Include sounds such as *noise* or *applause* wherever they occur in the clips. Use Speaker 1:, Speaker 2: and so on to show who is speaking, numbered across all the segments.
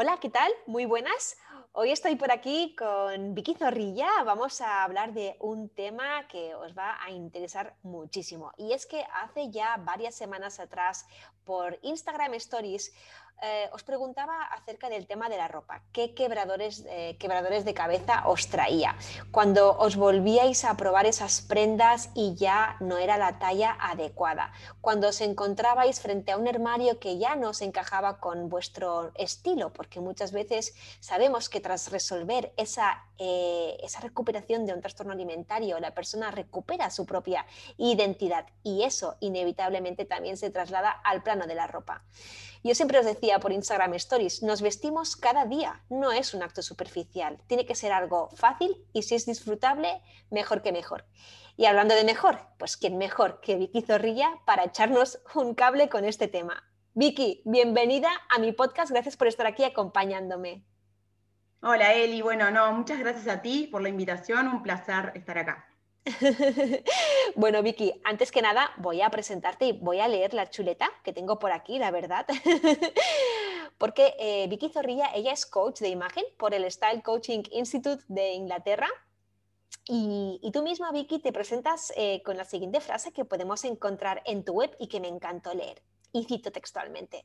Speaker 1: Hola, ¿qué tal? Muy buenas. Hoy estoy por aquí con Vicky Zorrilla. Vamos a hablar de un tema que os va a interesar muchísimo. Y es que hace ya varias semanas atrás por Instagram Stories eh, os preguntaba acerca del tema de la ropa. ¿Qué quebradores, eh, quebradores de cabeza os traía? Cuando os volvíais a probar esas prendas y ya no era la talla adecuada. Cuando os encontrabais frente a un armario que ya no se encajaba con vuestro estilo, porque muchas veces sabemos que tras resolver esa, eh, esa recuperación de un trastorno alimentario, la persona recupera su propia identidad y eso inevitablemente también se traslada al plano de la ropa. Yo siempre os decía por Instagram Stories, nos vestimos cada día, no es un acto superficial, tiene que ser algo fácil y si es disfrutable, mejor que mejor. Y hablando de mejor, pues quién mejor que Vicky Zorrilla para echarnos un cable con este tema. Vicky, bienvenida a mi podcast, gracias por estar aquí acompañándome.
Speaker 2: Hola Eli, bueno, no, muchas gracias a ti por la invitación, un placer estar acá. *laughs*
Speaker 1: bueno, Vicky, antes que nada voy a presentarte y voy a leer la chuleta que tengo por aquí, la verdad. *laughs* Porque eh, Vicky Zorrilla, ella es coach de imagen por el Style Coaching Institute de Inglaterra. Y, tú misma, Vicky, te presentas eh, con la siguiente frase que podemos encontrar en tu web y que me encantó leer. Y cito textualmente.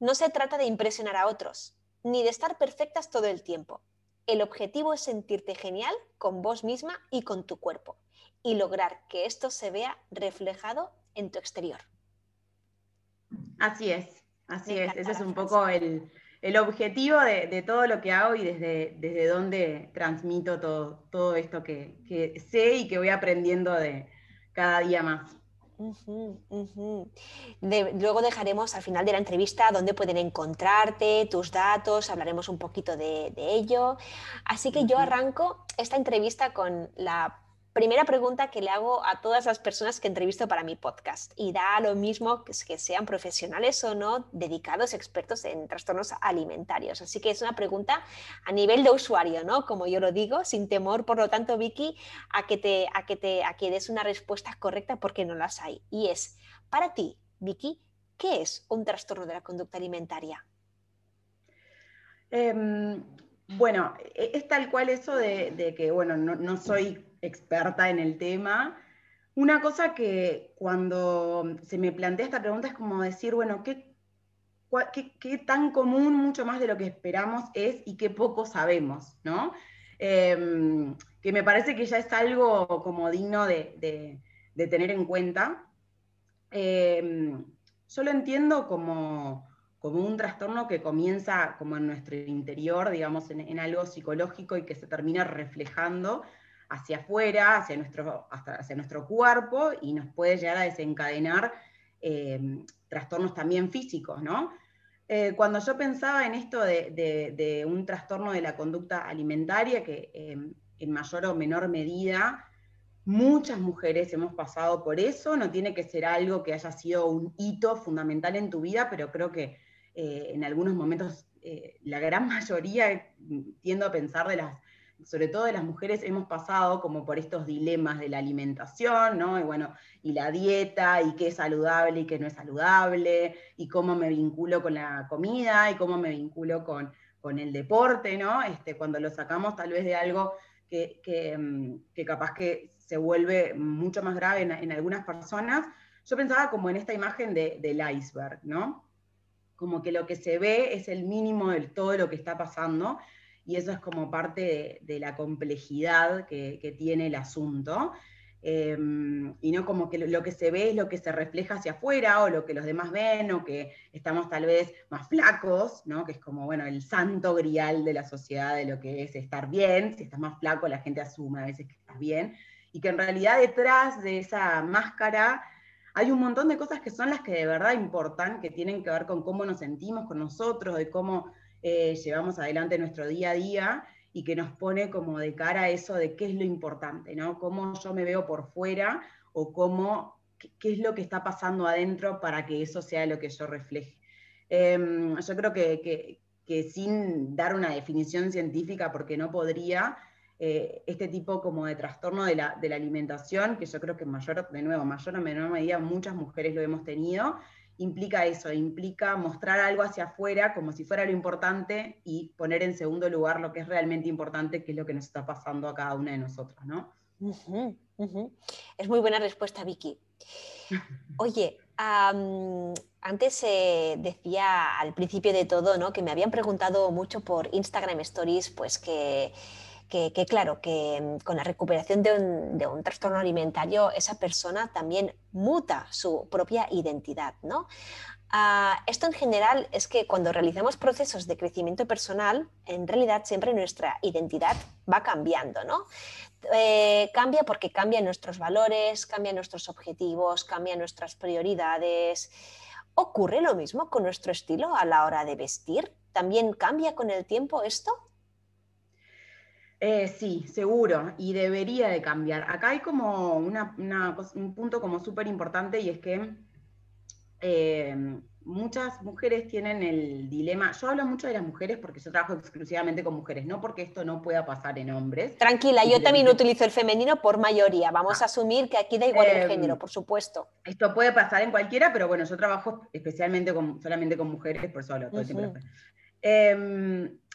Speaker 1: No se trata de impresionar a otros, ni de estar perfectas todo el tiempo el objetivo es sentirte genial con vos misma y con tu cuerpo y lograr que esto se vea reflejado en tu exterior.
Speaker 2: Así es, así es. Ese es un poco el, objetivo de, todo lo que hago y desde, desde donde transmito todo, todo esto que, que sé y que voy aprendiendo de cada día más
Speaker 1: luego dejaremos al final de la entrevista dónde pueden encontrarte, tus datos, hablaremos un poquito de, ello. Así que yo arranco esta entrevista con la primera pregunta que le hago a todas las personas que entrevisto para mi podcast y da lo mismo que, sean profesionales o no dedicados expertos en trastornos alimentarios. Así que es una pregunta a nivel de usuario, ¿no? Como yo lo digo, sin temor, por lo tanto, Vicky, a que te, a que te, a que des una respuesta correcta porque no las hay. Y es, para ti, Vicky, ¿qué es un trastorno de la conducta alimentaria?
Speaker 2: Em, bueno, e, es tal cual eso de, que, bueno, no soy experta en el tema. Una cosa que cuando se me plantea esta pregunta es como decir, bueno, ¿qué, qué, tan común, mucho más de lo que esperamos es y qué poco sabemos, ¿no? Em, que me parece que ya es algo como digno de, tener en cuenta. Em, yo lo entiendo como, como, un trastorno que comienza como en nuestro interior, digamos, en, en algo psicológico y que se termina reflejando hacia afuera, hacia nuestro, hacia nuestro cuerpo y nos puede llegar a desencadenar eh, trastornos también físicos, ¿no? Eh, cuando yo pensaba en esto de, un trastorno de la conducta alimentaria, que em, en mayor o menor medida muchas mujeres hemos pasado por eso, no tiene que ser algo que haya sido un hito fundamental en tu vida, pero creo que eh, en algunos momentos la gran *laughs* mayoría, tiendo a pensar de las sobre todo de las mujeres, hemos pasado como por estos dilemas de la alimentación, ¿no? Y bueno, y la dieta, y qué es saludable y qué no es saludable, y cómo me vinculo con la comida, y cómo me vinculo con, el deporte, ¿no? Este, cuando lo sacamos tal vez de algo que, mm, capaz que se vuelve mucho más grave en, algunas personas, yo pensaba como en esta imagen del iceberg, ¿no? Como que lo que se ve es el mínimo de todo lo que está pasando y eso es como parte de, la complejidad que, tiene el asunto. Em, y no como que lo que se ve es lo que se refleja hacia afuera o lo que los demás ven o que estamos tal vez más flacos, ¿no? que es como bueno el santo grial de la sociedad de lo que es estar bien, si estás más flaco la gente asume a veces que estás bien, y que en realidad detrás de esa máscara hay un montón de cosas que son las que de verdad importan, que tienen que ver con cómo nos sentimos con nosotros, de cómo eh, llevamos adelante nuestro día a día y que nos pone como de cara a eso de qué es lo importante, ¿no? Cómo yo me veo por fuera o cómo, qué, es lo que está pasando adentro para que eso sea lo que yo refleje. Em, yo creo que, que, sin dar una definición científica, porque no podría, eh, este tipo como de trastorno de la, de la, alimentación, que yo creo que mayor, de nuevo, mayor o menor medida muchas mujeres lo hemos tenido, implica eso, implica mostrar algo hacia afuera como si fuera lo importante y poner en segundo lugar lo que es realmente importante, que es lo que nos está pasando a cada una de nosotras, ¿no?
Speaker 1: Es muy buena respuesta, Vicky. *laughs* Oye, antes eh, decía al principio de todo, ¿no? Que me habían preguntado mucho por Instagram Stories, pues que que, claro, que mm, con la recuperación de un, trastorno alimentario, esa persona también muta su propia identidad, ¿no? Ah, esto en general es que cuando realizamos procesos de crecimiento personal, en realidad siempre nuestra identidad va cambiando, ¿no? Eh, cambia porque cambian nuestros valores, cambian nuestros objetivos, cambian nuestras prioridades. ¿Ocurre lo mismo con nuestro estilo a la hora de vestir? ¿También cambia con el tiempo esto?
Speaker 2: Eh, sí, seguro, y debería de cambiar. Acá hay como un punto como súper importante y es que eh, muchas mujeres tienen el dilema, yo hablo mucho de las mujeres porque yo trabajo exclusivamente con mujeres, no porque esto no pueda pasar en hombres.
Speaker 1: Tranquila, yo también utilizo el femenino por mayoría, vamos a ah. asumir que aquí da igual el em, género, por supuesto.
Speaker 2: Esto puede pasar en cualquiera, pero bueno, yo trabajo especialmente con, solamente con mujeres, por solo, todo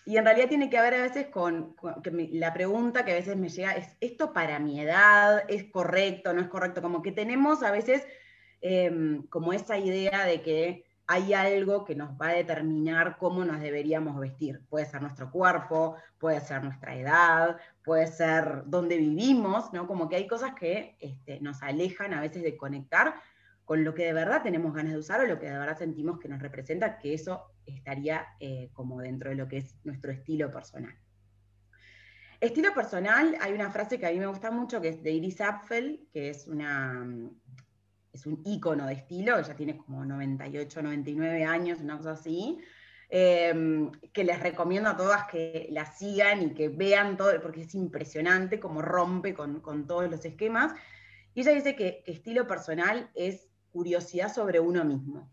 Speaker 2: y en realidad tiene que ver a veces con, la pregunta que a veces me llega es, ¿esto para mi edad es correcto, no es correcto? Como que tenemos a veces em, como esa idea de que hay algo que nos va a determinar cómo nos deberíamos vestir. Puede ser nuestro cuerpo, puede ser nuestra edad, puede ser dónde vivimos, ¿no? Como que hay cosas que este, nos alejan a veces de conectar con lo que de verdad tenemos ganas de usar o lo que de verdad sentimos que nos representa, que eso estaría eh, como dentro de lo que es nuestro estilo personal. Estilo personal, hay una frase que a mí me gusta mucho, que es de Iris Apfel, que es, una, es un ícono de estilo, ella tiene como 98, 99 años, una cosa así, em, que les recomiendo a todas que la sigan y que vean todo, porque es impresionante cómo rompe con, todos los esquemas. Y ella dice que estilo personal es curiosidad sobre uno mismo.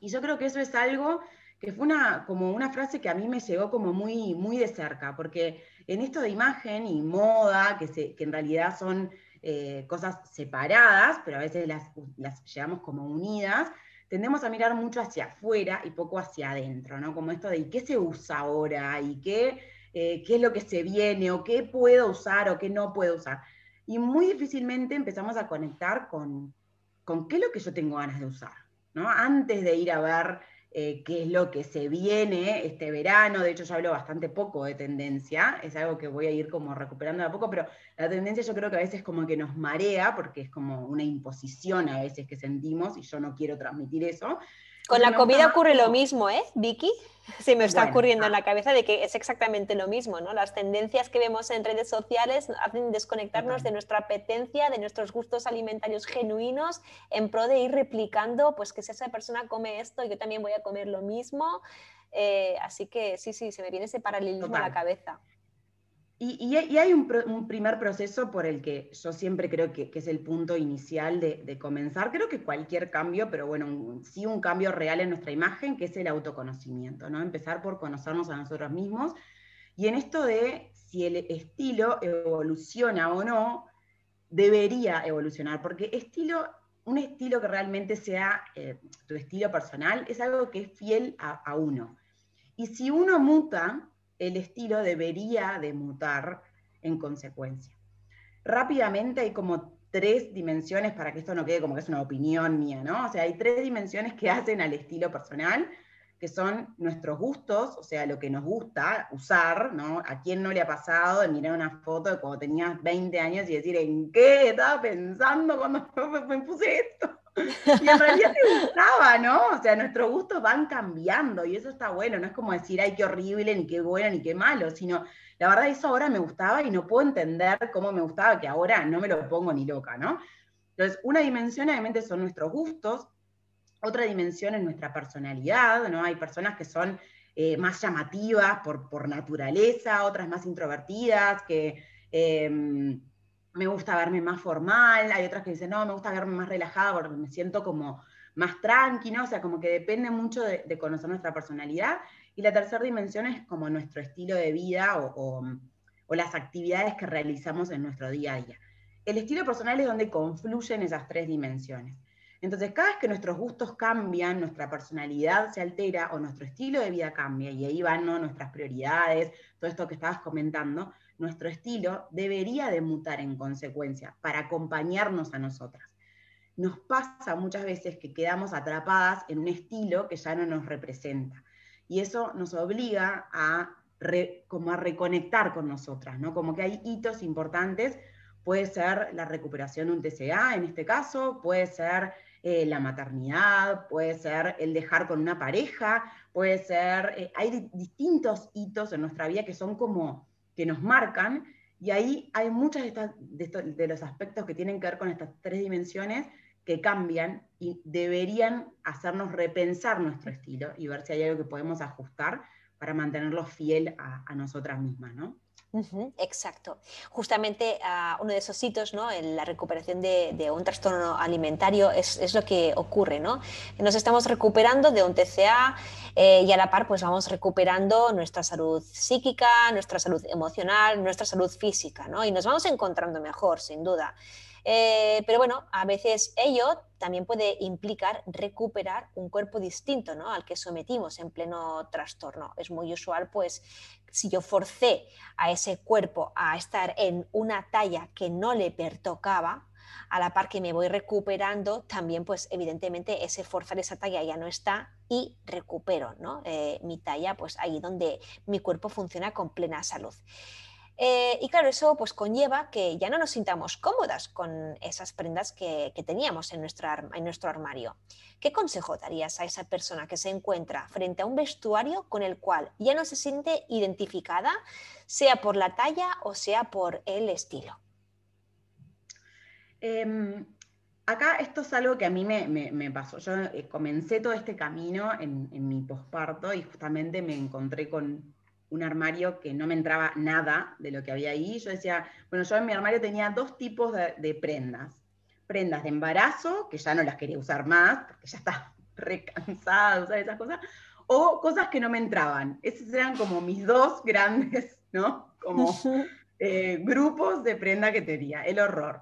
Speaker 2: Y yo creo que eso es algo que fue una, como una frase que a mí me llegó como muy, muy de cerca, porque en esto de imagen y moda, que, se, que en realidad son eh, cosas separadas, pero a veces las, las llevamos como unidas, tendemos a mirar mucho hacia afuera y poco hacia adentro, ¿no? Como esto de qué se usa ahora? ¿Y qué, eh, qué es lo que se viene? ¿O qué puedo usar o qué no puedo usar? Y muy difícilmente empezamos a conectar con, con qué es lo que yo tengo ganas de usar, ¿no? Antes de ir a ver eh, qué es lo que se viene este verano, de hecho yo hablo bastante poco de tendencia, es algo que voy a ir como recuperando de a poco, pero la tendencia yo creo que a veces como que nos marea, porque es como una imposición a veces que sentimos y yo no quiero transmitir eso.
Speaker 1: Con la comida ocurre lo mismo, ¿eh, Vicky? Se me está ocurriendo en la cabeza de que es exactamente lo mismo, ¿no? Las tendencias que vemos en redes sociales hacen desconectarnos de nuestra apetencia, de nuestros gustos alimentarios genuinos, en pro de ir replicando, pues que si esa persona come esto, yo también voy a comer lo mismo. Eh, así que sí, sí, se me viene ese paralelismo a la cabeza.
Speaker 2: Y, hay un, primer proceso por el que yo siempre creo que, es el punto inicial de, comenzar. Creo que cualquier cambio, pero bueno, sí un cambio real en nuestra imagen, que es el autoconocimiento, ¿no? Empezar por conocernos a nosotros mismos. Y en esto de si el estilo evoluciona o no, debería evolucionar, porque estilo, un estilo que realmente sea eh, tu estilo personal es algo que es fiel a uno. Y si uno muta, el estilo debería de mutar en consecuencia. Rápidamente hay como tres dimensiones para que esto no quede como que es una opinión mía, ¿no? O sea, hay tres dimensiones que hacen al estilo personal, que son nuestros gustos, o sea, lo que nos gusta usar, ¿no? ¿A quién no le ha pasado de mirar una foto de cuando tenías 20 años y decir, ¿en qué estaba pensando cuando *laughs* me puse esto? *laughs* Y en realidad te gustaba, ¿no? O sea, nuestros gustos van cambiando y eso está bueno, no es como decir, ay, qué horrible, ni qué bueno, ni qué malo, sino, la verdad, eso ahora me gustaba y no puedo entender cómo me gustaba, que ahora no me lo pongo ni loca, ¿no? Entonces, una dimensión obviamente son nuestros gustos, otra dimensión es nuestra personalidad, ¿no? Hay personas que son eh, más llamativas por, por, naturaleza, otras más introvertidas, que em, me gusta verme más formal, hay otras que dicen, no, me gusta verme más relajada porque me siento como más tranquilo, O sea, como que depende mucho de, conocer nuestra personalidad. Y la tercera dimensión es como nuestro estilo de vida o, o las actividades que realizamos en nuestro día a día. El estilo personal es donde confluyen esas tres dimensiones. Entonces, cada vez que nuestros gustos cambian, nuestra personalidad se altera o nuestro estilo de vida cambia, y ahí van nuestras prioridades, todo esto que estabas comentando, nuestro estilo debería de mutar en consecuencia para acompañarnos a nosotras. Nos pasa muchas veces que quedamos atrapadas en un estilo que ya no nos representa. Y eso nos obliga a, como a reconectar con nosotras, ¿no? Como que hay hitos importantes. Puede ser la recuperación de un TCA en este caso, puede ser eh, la maternidad, puede ser el dejar con una pareja, puede ser, eh, hay distintos hitos en nuestra vida que son como que nos marcan, y ahí hay muchos de, los aspectos que tienen que ver con estas tres dimensiones que cambian y deberían hacernos repensar nuestro estilo y ver si hay algo que podemos ajustar para mantenerlo fiel a, a nosotras mismas, ¿no?
Speaker 1: Exacto. Justamente uh, uno de esos hitos, ¿no? En la recuperación de, un trastorno alimentario es, lo que ocurre, ¿no? Nos estamos recuperando de un TCA eh, y a la par pues vamos recuperando nuestra salud psíquica, nuestra salud emocional, nuestra salud física, ¿no? Y nos vamos encontrando mejor, sin duda. Eh, pero bueno, a veces ello también puede implicar recuperar un cuerpo distinto ¿no? al que sometimos en pleno trastorno. Es muy usual, pues, si yo forcé a ese cuerpo a estar en una talla que no le pertocaba, a la par que me voy recuperando, también pues evidentemente ese forzar esa talla ya no está y recupero ¿no? Eh, mi talla pues ahí donde mi cuerpo funciona con plena salud. Eh, y claro, eso pues conlleva que ya no nos sintamos cómodas con esas prendas que, teníamos en, nuestro armario. ¿Qué consejo darías a esa persona que se encuentra frente a un vestuario con el cual ya no se siente identificada, sea por la talla o sea por el estilo?
Speaker 2: Em, acá esto es algo que a mí me, pasó. Yo eh, comencé todo este camino en mi posparto y justamente me encontré con un armario que no me entraba nada de lo que había ahí. Yo decía, bueno, yo en mi armario tenía dos tipos de, prendas. Prendas de embarazo, que ya no las quería usar más, porque ya estaba *laughs* recansada de usar esas cosas, o cosas que no me entraban. Esos eran como mis dos *laughs* grandes, ¿no? Como *laughs* eh, grupos de prenda que tenía, el horror.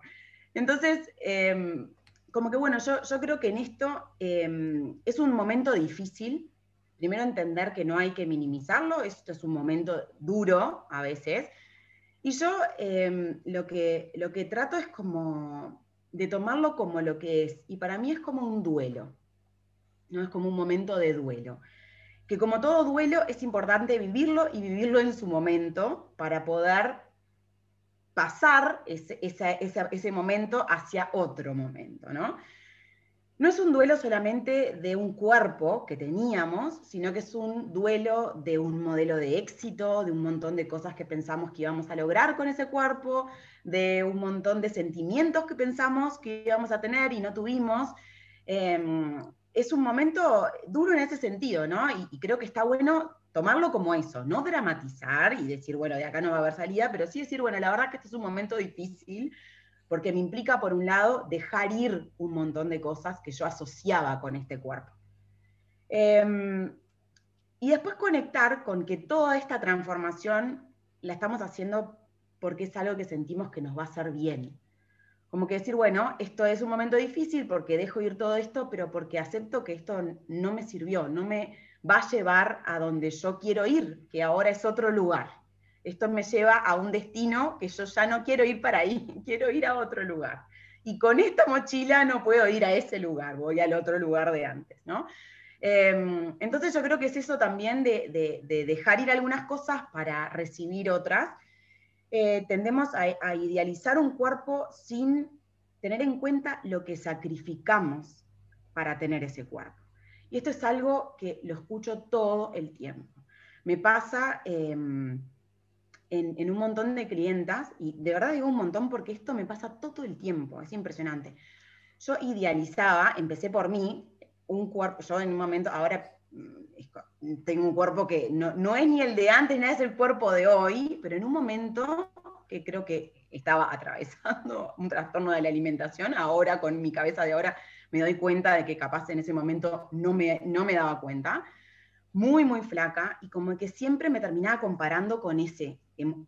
Speaker 2: Entonces, em, como que bueno, yo, yo, creo que en esto em, es un momento difícil primero entender que no hay que minimizarlo, esto es un momento duro a veces. Y yo em, lo, que, lo que trato es como de tomarlo como lo que es. Y para mí es como un duelo, ¿no? Es como un momento de duelo. Que como todo duelo es importante vivirlo y vivirlo en su momento para poder pasar ese, ese momento hacia otro momento, ¿no? No es un duelo solamente de un cuerpo que teníamos, sino que es un duelo de un modelo de éxito, de un montón de cosas que pensamos que íbamos a lograr con ese cuerpo, de un montón de sentimientos que pensamos que íbamos a tener y no tuvimos. Em, es un momento duro en ese sentido, ¿no? Y, y, creo que está bueno tomarlo como eso, no dramatizar y decir, bueno, de acá no va a haber salida, pero sí decir, bueno, la verdad que este es un momento difícil, porque me implica, por un lado, dejar ir un montón de cosas que yo asociaba con este cuerpo. Em, y después conectar con que toda esta transformación la estamos haciendo porque es algo que sentimos que nos va a hacer bien. Como que decir, bueno, esto es un momento difícil porque dejo ir todo esto, pero porque acepto que esto no me sirvió, no me va a llevar a donde yo quiero ir, que ahora es otro lugar esto me lleva a un destino que yo ya no quiero ir para ahí, *laughs* quiero ir a otro lugar. Y con esta mochila no puedo ir a ese lugar, voy al otro lugar de antes, ¿no? Em, entonces yo creo que es eso también de, dejar ir algunas cosas para recibir otras. Eh, tendemos a, idealizar un cuerpo sin tener en cuenta lo que sacrificamos para tener ese cuerpo. Y esto es algo que lo escucho todo el tiempo. Me pasa... Em, en, un montón de clientas, y de verdad digo un montón porque esto me pasa todo el tiempo, es impresionante. yo idealizaba, empecé por mí, un cuerpo, yo en un momento, ahora mm, tengo un cuerpo que no, no es ni el de antes, ni es el cuerpo de hoy, pero en un momento que creo que estaba atravesando *laughs* un trastorno de la alimentación, ahora con mi cabeza de ahora me doy cuenta de que capaz en ese momento no me, no me daba cuenta, muy, muy flaca, y como que siempre me terminaba comparando con ese,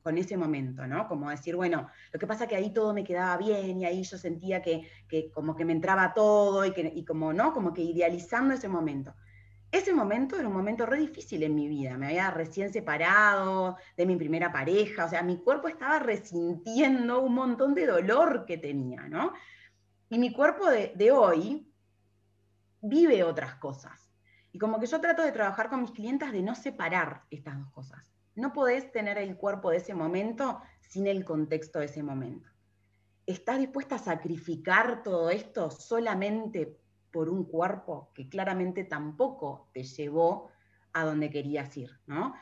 Speaker 2: con ese momento, ¿no? Como decir, bueno, lo que pasa es que ahí todo me quedaba bien y ahí yo sentía que, que como que me entraba todo y, que, y como, ¿no? Como que idealizando ese momento. Ese momento era un momento re difícil en mi vida. Me había recién separado de mi primera pareja, o sea, mi cuerpo estaba resintiendo un montón de dolor que tenía, ¿no? Y mi cuerpo de, de hoy vive otras cosas. Y como que yo trato de trabajar con mis clientas de no separar estas dos cosas. No podés tener el cuerpo de ese momento sin el contexto de ese momento. ¿Estás dispuesta a sacrificar todo esto solamente por un cuerpo que claramente tampoco te llevó a donde querías ir, ¿no?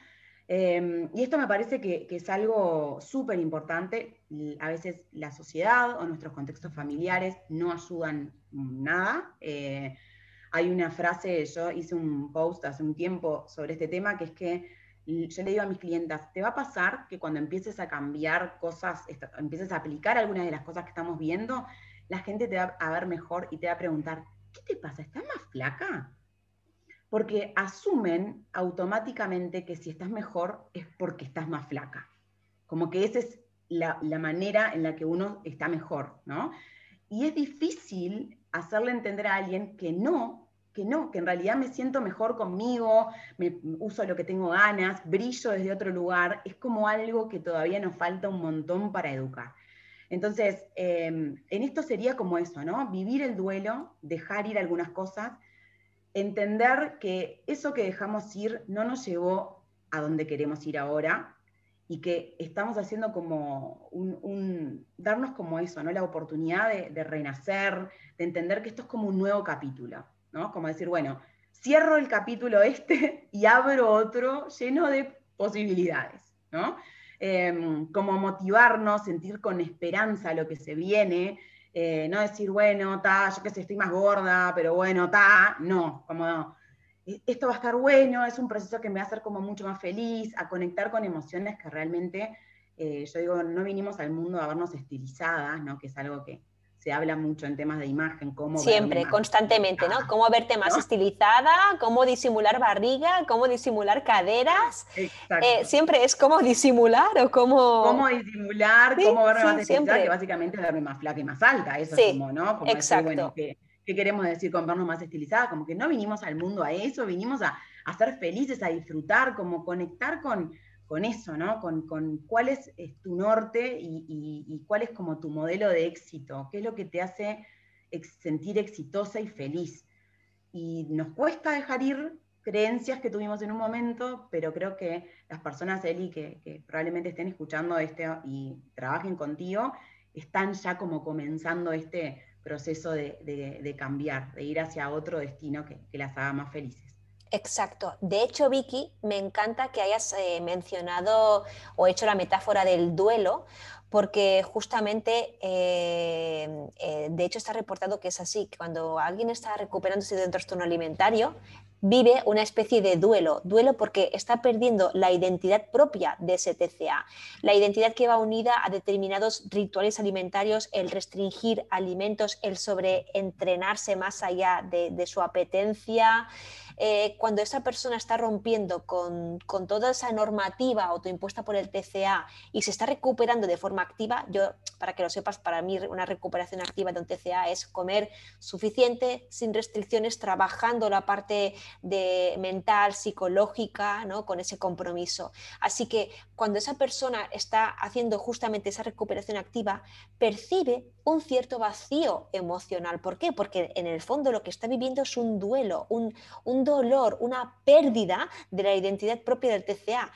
Speaker 2: Em, y esto me parece que, es algo súper importante. A veces la sociedad o nuestros contextos familiares no ayudan nada. Eh, hay una frase, yo hice un post hace un tiempo sobre este tema, que es que yo le digo a mis clientas, te va a pasar que cuando empieces a cambiar cosas, empieces a aplicar algunas de las cosas que estamos viendo, la gente te va a ver mejor y te va a preguntar, ¿qué te pasa? ¿Estás más flaca? Porque asumen automáticamente que si estás mejor es porque estás más flaca. Como que esa es la, manera en la que uno está mejor, ¿no? Y es difícil hacerle entender a alguien que no, que no, que en realidad me siento mejor conmigo, me uso lo que tengo ganas, brillo desde otro lugar, es como algo que todavía nos falta un montón para educar. Entonces, em, en esto sería como eso, ¿no? Vivir el duelo, dejar ir algunas cosas, entender que eso que dejamos ir no nos llevó a donde queremos ir ahora y que estamos haciendo como un, darnos como eso, ¿no? La oportunidad de, de, renacer, de entender que esto es como un nuevo capítulo, ¿no? Como decir, bueno, cierro el capítulo este *laughs* y abro otro lleno de posibilidades, ¿no? Em, como motivarnos, sentir con esperanza lo que se viene, eh, no decir, bueno, ta, yo que sé, estoy más gorda, pero bueno, ta, no, como e, esto va a estar bueno, es un proceso que me va a hacer como mucho más feliz, a conectar con emociones que realmente, eh, yo digo, no vinimos al mundo a vernos estilizadas, ¿no? que es algo que, se habla mucho en temas de imagen, cómo...
Speaker 1: Siempre, constantemente, ¿no? Cómo verte más estilizada, cómo disimular barriga, cómo disimular caderas. Eh, siempre es cómo disimular o cómo...
Speaker 2: Cómo disimular, cómo verme más estilizada, que básicamente verme más flaca y más alta. Eso es como, ¿no? Como
Speaker 1: exacto. bueno,
Speaker 2: ¿qué, queremos decir con vernos más estilizada? Como que no vinimos al mundo a eso, vinimos a, a ser felices, a disfrutar, como conectar con con eso, ¿no? Con, cuál es, tu norte y, cuál es como tu modelo de éxito, qué es lo que te hace sentir exitosa y feliz. Y nos cuesta dejar ir creencias que tuvimos en un momento, pero creo que las personas, Eli, que, probablemente estén escuchando este y trabajen contigo, están ya como comenzando este proceso de, cambiar, de ir hacia otro destino que las haga más felices.
Speaker 1: Exacto. De hecho, Vicky, me encanta que hayas eh, mencionado o hecho la metáfora del duelo, porque justamente, eh, eh, de hecho, está reportado que es así, que cuando alguien está recuperándose de un trastorno alimentario, vive una especie de duelo, duelo porque está perdiendo la identidad propia de ese TCA, la identidad que va unida a determinados rituales alimentarios, el restringir alimentos, el sobreentrenarse más allá de su apetencia. Eh, cuando esa persona está rompiendo con, toda esa normativa autoimpuesta por el TCA y se está recuperando de forma activa, yo, para que lo sepas, para mí una recuperación activa de un TCA es comer suficiente, sin restricciones, trabajando la parte de mental, psicológica, ¿no? con ese compromiso. Así que cuando esa persona está haciendo justamente esa recuperación activa, percibe un cierto vacío emocional. ¿Por qué? Porque en el fondo lo que está viviendo es un duelo, un, un dolor, una pérdida de la identidad propia del TCA.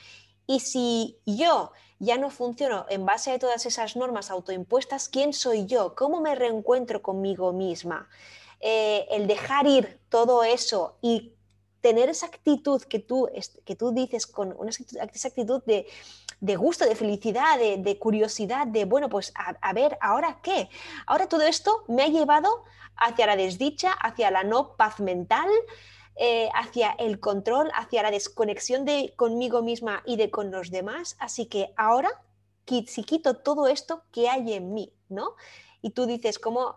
Speaker 1: Y si yo ya no funciono en base a todas esas normas autoimpuestas, ¿quién soy yo? ¿Cómo me reencuentro conmigo misma? Eh, el dejar ir todo eso y tener esa actitud que tú, que tú dices con una actitud de gusto, de felicidad, de, curiosidad, de, bueno, pues a, ver, ¿ahora qué? Ahora todo esto me ha llevado hacia la desdicha, hacia la no paz mental, eh, hacia el control, hacia la desconexión de conmigo misma y de con los demás. Así que ahora, si quito todo esto que hay en mí, ¿no? Y tú dices, ¿cómo,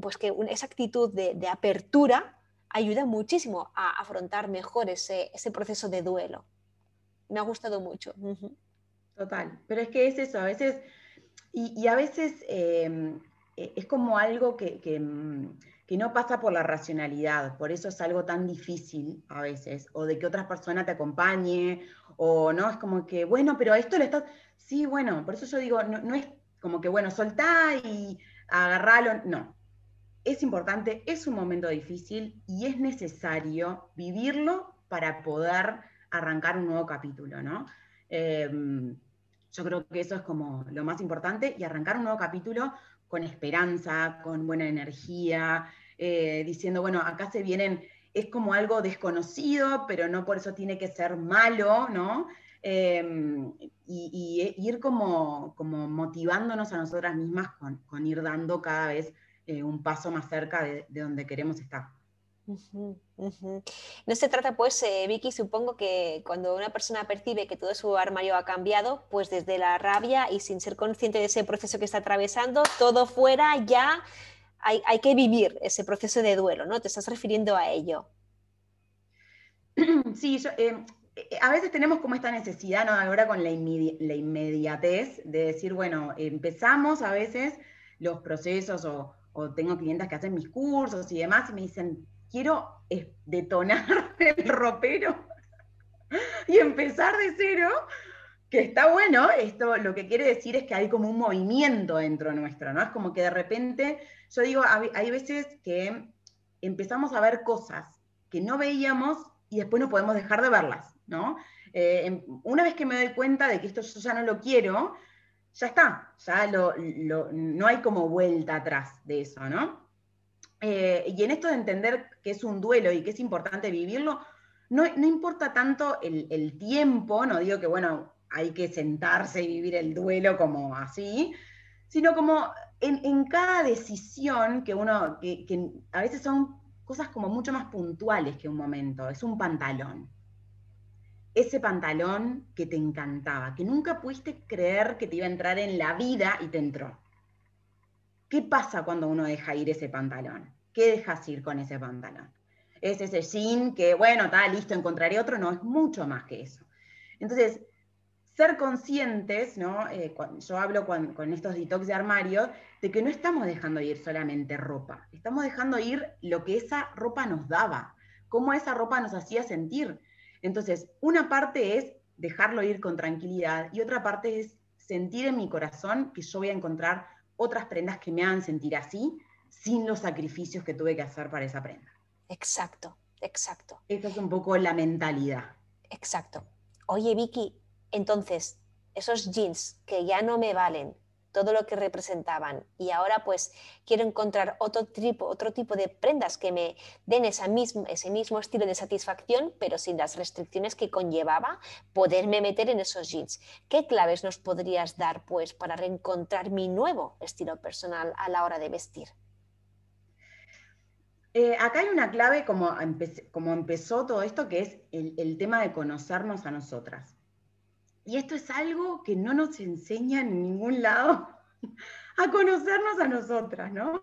Speaker 1: pues que esa actitud de, apertura ayuda muchísimo a afrontar mejor ese, proceso de duelo. Me ha gustado mucho.
Speaker 2: Total, pero es que es eso, a veces, y, a veces em, e, es como algo que, mm, que, no pasa por la racionalidad, por eso es algo tan difícil a veces, o de que otra persona te acompañe, o no, es como que, bueno, pero esto le estás, sí, bueno, por eso yo digo, no, no es como que, bueno, soltá y agarralo, no, es importante, es un momento difícil y es necesario vivirlo para poder arrancar un nuevo capítulo, ¿no? Em, yo creo que eso es como lo más importante y arrancar un nuevo capítulo con esperanza, con buena energía, eh, diciendo, bueno, acá se vienen, es como algo desconocido, pero no por eso tiene que ser malo, ¿no? Em, y, ir como, como motivándonos a nosotras mismas con, con ir dando cada vez eh, un paso más cerca de, donde queremos estar.
Speaker 1: No se trata, pues, eh, Vicky, supongo que cuando una persona percibe que todo su armario ha cambiado, pues desde la rabia y sin ser consciente de ese proceso que está atravesando, todo fuera ya hay, que vivir ese proceso de duelo, ¿no? Te estás refiriendo a ello. *clears throat*
Speaker 2: Sí, eh, a veces tenemos como esta necesidad, ¿no? Ahora con la, la inmediatez de decir, bueno, empezamos a veces los procesos o, o tengo clientes que hacen mis cursos y demás y me dicen, quiero detonar el ropero y empezar de cero, que está bueno, esto lo que quiere decir es que hay como un movimiento dentro nuestro, ¿no? Es como que de repente, yo digo, hay veces que empezamos a ver cosas que no veíamos y después no podemos dejar de verlas, ¿no? Eh, em, una vez que me doy cuenta de que esto yo ya no lo quiero, ya está, ya no hay como vuelta atrás de eso, ¿no? Eh, y en esto de entender que es un duelo y que es importante vivirlo, no, importa tanto el, tiempo, no digo que, bueno, hay que sentarse y vivir el duelo como así, sino como en, cada decisión que uno, que a veces son cosas como mucho más puntuales que un momento, es un pantalón ese pantalón que te encantaba, que nunca pudiste creer que te iba a entrar en la vida y te entró. ¿Qué pasa cuando uno deja ir ese pantalón? ¿Qué dejas ir con ese pantalón? Es ese jean que, bueno, está listo, encontraré otro, no, es mucho más que eso. Entonces, ser conscientes, ¿no? Eh, yo hablo con, estos detox de armario, de que no estamos dejando ir solamente ropa, estamos dejando ir lo que esa ropa nos daba, cómo esa ropa nos hacía sentir. Entonces, una parte es dejarlo ir con tranquilidad y otra parte es sentir en mi corazón que yo voy a encontrar otras prendas que me hagan sentir así, sin los sacrificios que tuve que hacer para esa prenda.
Speaker 1: Exacto, exacto.
Speaker 2: Esa es un poco la mentalidad.
Speaker 1: Exacto. Oye, Vicky, entonces, esos jeans que ya no me valen, todo lo que representaban. Y ahora pues quiero encontrar otro tipo, otro tipo de prendas que me den ese mismo estilo de satisfacción, pero sin las restricciones que conllevaba poderme meter en esos jeans. ¿Qué claves nos podrías dar pues para reencontrar mi nuevo estilo personal a la hora de vestir?
Speaker 2: Eh, acá hay una clave como, como empezó todo esto, que es el tema de conocernos a nosotras. Y esto es algo que no nos enseña en ningún lado *laughs* a conocernos a nosotras, ¿no?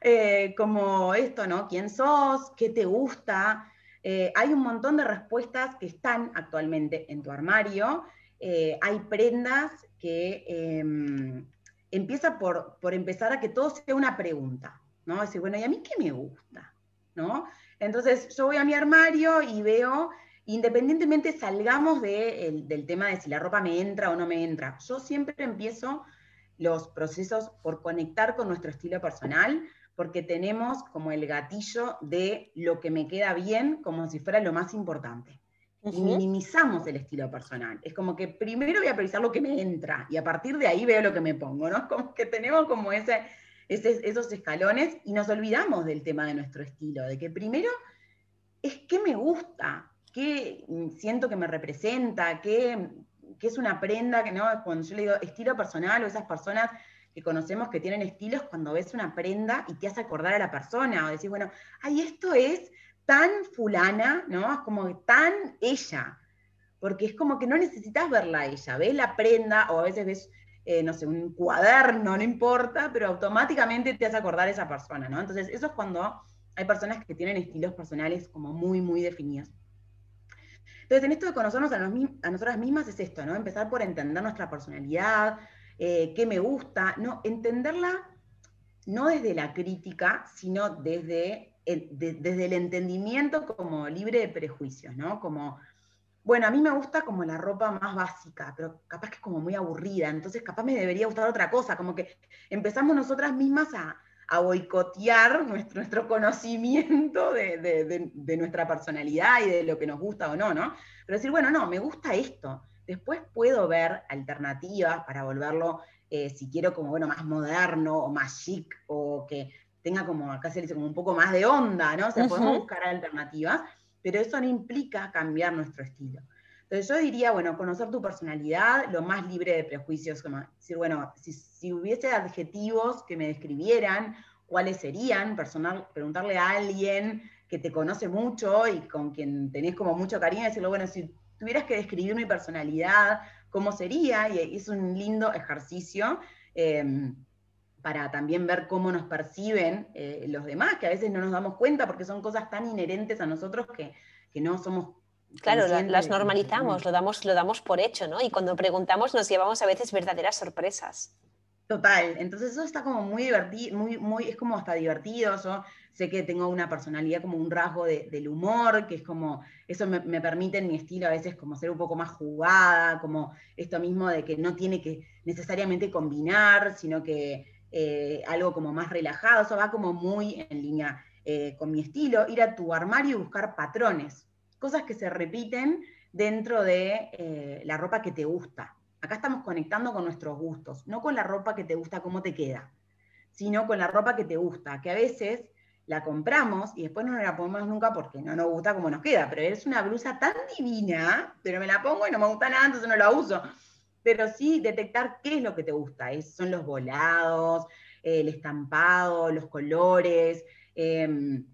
Speaker 2: Eh, como esto, ¿no? ¿Quién sos? ¿Qué te gusta? Eh, hay un montón de respuestas que están actualmente en tu armario. Eh, hay prendas que em, empieza por, por, empezar a que todo sea una pregunta, ¿no? Decir, bueno, ¿y a mí qué me gusta? ¿No? Entonces yo voy a mi armario y veo independientemente salgamos del tema de si la ropa me entra o no me entra, yo siempre empiezo los procesos por conectar con nuestro estilo personal, porque tenemos como el gatillo de lo que me queda bien como si fuera lo más importante. Y minimizamos el estilo personal. Es como que primero voy a priorizar lo que me entra y a partir de ahí veo lo que me pongo, ¿no? *laughs* Como que tenemos como ese, esos escalones y nos olvidamos del tema de nuestro estilo, de que primero es qué me gusta, qué siento que me representa, qué, es una prenda, que no, cuando yo le digo estilo personal o esas personas que conocemos que tienen estilos, cuando ves una prenda y te hace acordar a la persona, o decís, bueno, ay, esto es tan fulana, ¿no? Es como tan ella, porque es como que no necesitas verla a ella, ves la prenda o a veces ves, eh, no sé, un cuaderno, no importa, pero automáticamente te hace acordar a esa persona, ¿no? Entonces, eso es cuando hay personas que tienen estilos personales como muy, muy definidos. Entonces, en esto de conocernos a, nosotras mismas es esto, ¿no? Empezar por entender nuestra personalidad, eh, qué me gusta, no, entenderla no desde la crítica, sino desde desde el entendimiento como libre de prejuicios, ¿no? Como, bueno, a mí me gusta como la ropa más básica, pero capaz que es como muy aburrida, entonces capaz me debería gustar otra cosa, como que empezamos nosotras mismas a, a boicotear nuestro, nuestro conocimiento de, nuestra personalidad y de lo que nos gusta o no, ¿no? Pero decir, bueno, no, me gusta esto. Después puedo ver alternativas para volverlo, eh, si quiero, como, bueno, más moderno o más chic o que tenga como, acá se dice, como un poco más de onda, ¿no? O sea, podemos buscar alternativas, pero eso no implica cambiar nuestro estilo. Entonces yo diría, bueno, conocer tu personalidad, lo más libre de prejuicios, como decir, bueno, si, hubiese adjetivos que me describieran, ¿cuáles serían? Personal, preguntarle a alguien que te conoce mucho y con quien tenés como mucho cariño, decirle, bueno, si tuvieras que describir mi personalidad, ¿cómo sería? Y es un lindo ejercicio. Em, para también ver cómo nos perciben eh, los demás, que a veces no nos damos cuenta porque son cosas tan inherentes a nosotros que, que no somos
Speaker 1: Claro, las normalizamos, lo damos, lo damos por hecho, ¿no? Y cuando preguntamos nos llevamos a veces verdaderas sorpresas.
Speaker 2: Total, entonces eso está como muy divertido, muy, muy, es como hasta divertido. Yo sé que tengo una personalidad como un rasgo del humor, que es como, eso me, permite en mi estilo a veces como ser un poco más jugada, como esto mismo de que no tiene que necesariamente combinar, sino que eh, algo como más relajado, eso va como muy en línea eh, con mi estilo, ir a tu armario y buscar patrones cosas que se repiten dentro de eh, la ropa que te gusta. Acá estamos conectando con nuestros gustos, no con la ropa que te gusta, cómo te queda, sino con la ropa que te gusta, que a veces la compramos y después no la ponemos nunca porque no nos gusta cómo nos queda, pero es una blusa tan divina, pero me la pongo y no me gusta nada, entonces no la uso. Pero sí detectar qué es lo que te gusta, son los volados, el estampado, los colores, em,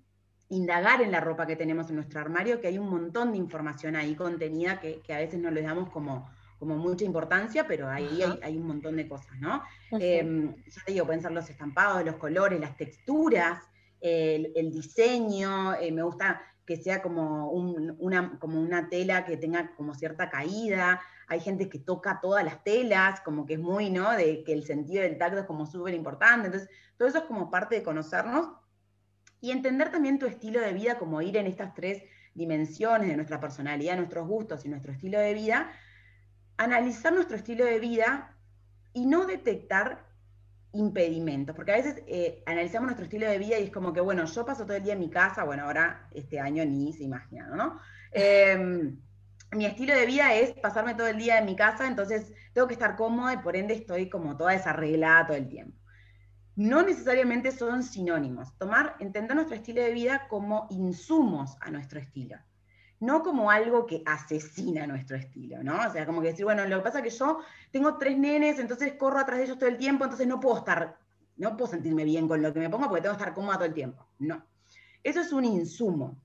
Speaker 2: indagar en la ropa que tenemos en nuestro armario, que hay un montón de información ahí contenida que, a veces no le damos como, como mucha importancia, pero ahí hay, un montón de cosas, ¿no? Em, ya te digo, pueden ser los estampados, los colores, las texturas, el, diseño, eh, me gusta que sea como, una, como una tela que tenga como cierta caída, hay gente que toca todas las telas, como que es muy, ¿no? De que el sentido del tacto es como súper importante, entonces todo eso es como parte de conocernos y entender también tu estilo de vida, como ir en estas tres dimensiones de nuestra personalidad, nuestros gustos y nuestro estilo de vida, analizar nuestro estilo de vida y no detectar impedimentos, porque a veces eh, analizamos nuestro estilo de vida y es como que, bueno, yo paso todo el día en mi casa, bueno, ahora este año ni se imagina, ¿no? Em, mi estilo de vida es pasarme todo el día en mi casa, entonces tengo que estar cómoda y por ende estoy como toda desarreglada todo el tiempo no necesariamente son sinónimos. Tomar, entender nuestro estilo de vida como insumos a nuestro estilo, no como algo que asesina nuestro estilo, ¿no? O sea, como que decir, bueno, lo que pasa es que yo tengo tres nenes, entonces corro atrás de ellos todo el tiempo, entonces no puedo estar, no puedo sentirme bien con lo que me pongo porque tengo que estar cómoda todo el tiempo. No. Eso es un insumo.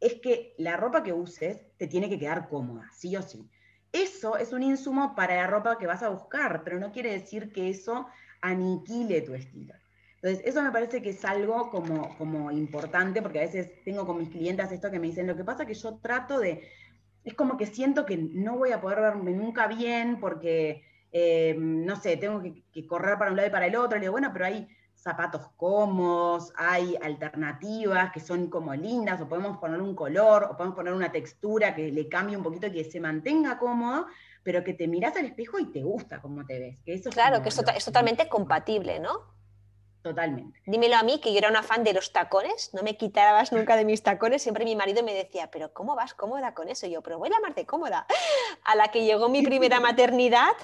Speaker 2: Es que la ropa que uses te tiene que quedar cómoda, sí o sí. Eso es un insumo para la ropa que vas a buscar, pero no quiere decir que eso aniquile tu estilo. Entonces, eso me parece que es algo como, como importante, porque a veces tengo con mis clientes esto que me dicen, lo que pasa es que yo trato de, es como que siento que no voy a poder verme nunca bien porque, eh, no sé, tengo que, correr para un lado y para el otro. Le digo, bueno, pero hay zapatos cómodos, hay alternativas que son como lindas, o podemos poner un color, o podemos poner una textura que le cambie un poquito, que se mantenga cómodo, pero que te miras al espejo y te gusta cómo te ves. Que eso
Speaker 1: claro, que es, tota-, totalmente compatible, ¿no?
Speaker 2: Totalmente.
Speaker 1: Dímelo a mí, que yo era una fan de los tacones, no me quitabas nunca de mis tacones, siempre mi marido me decía, pero ¿cómo vas cómoda con eso? Y yo, pero voy a amarte cómoda. A la que llegó mi primera maternidad,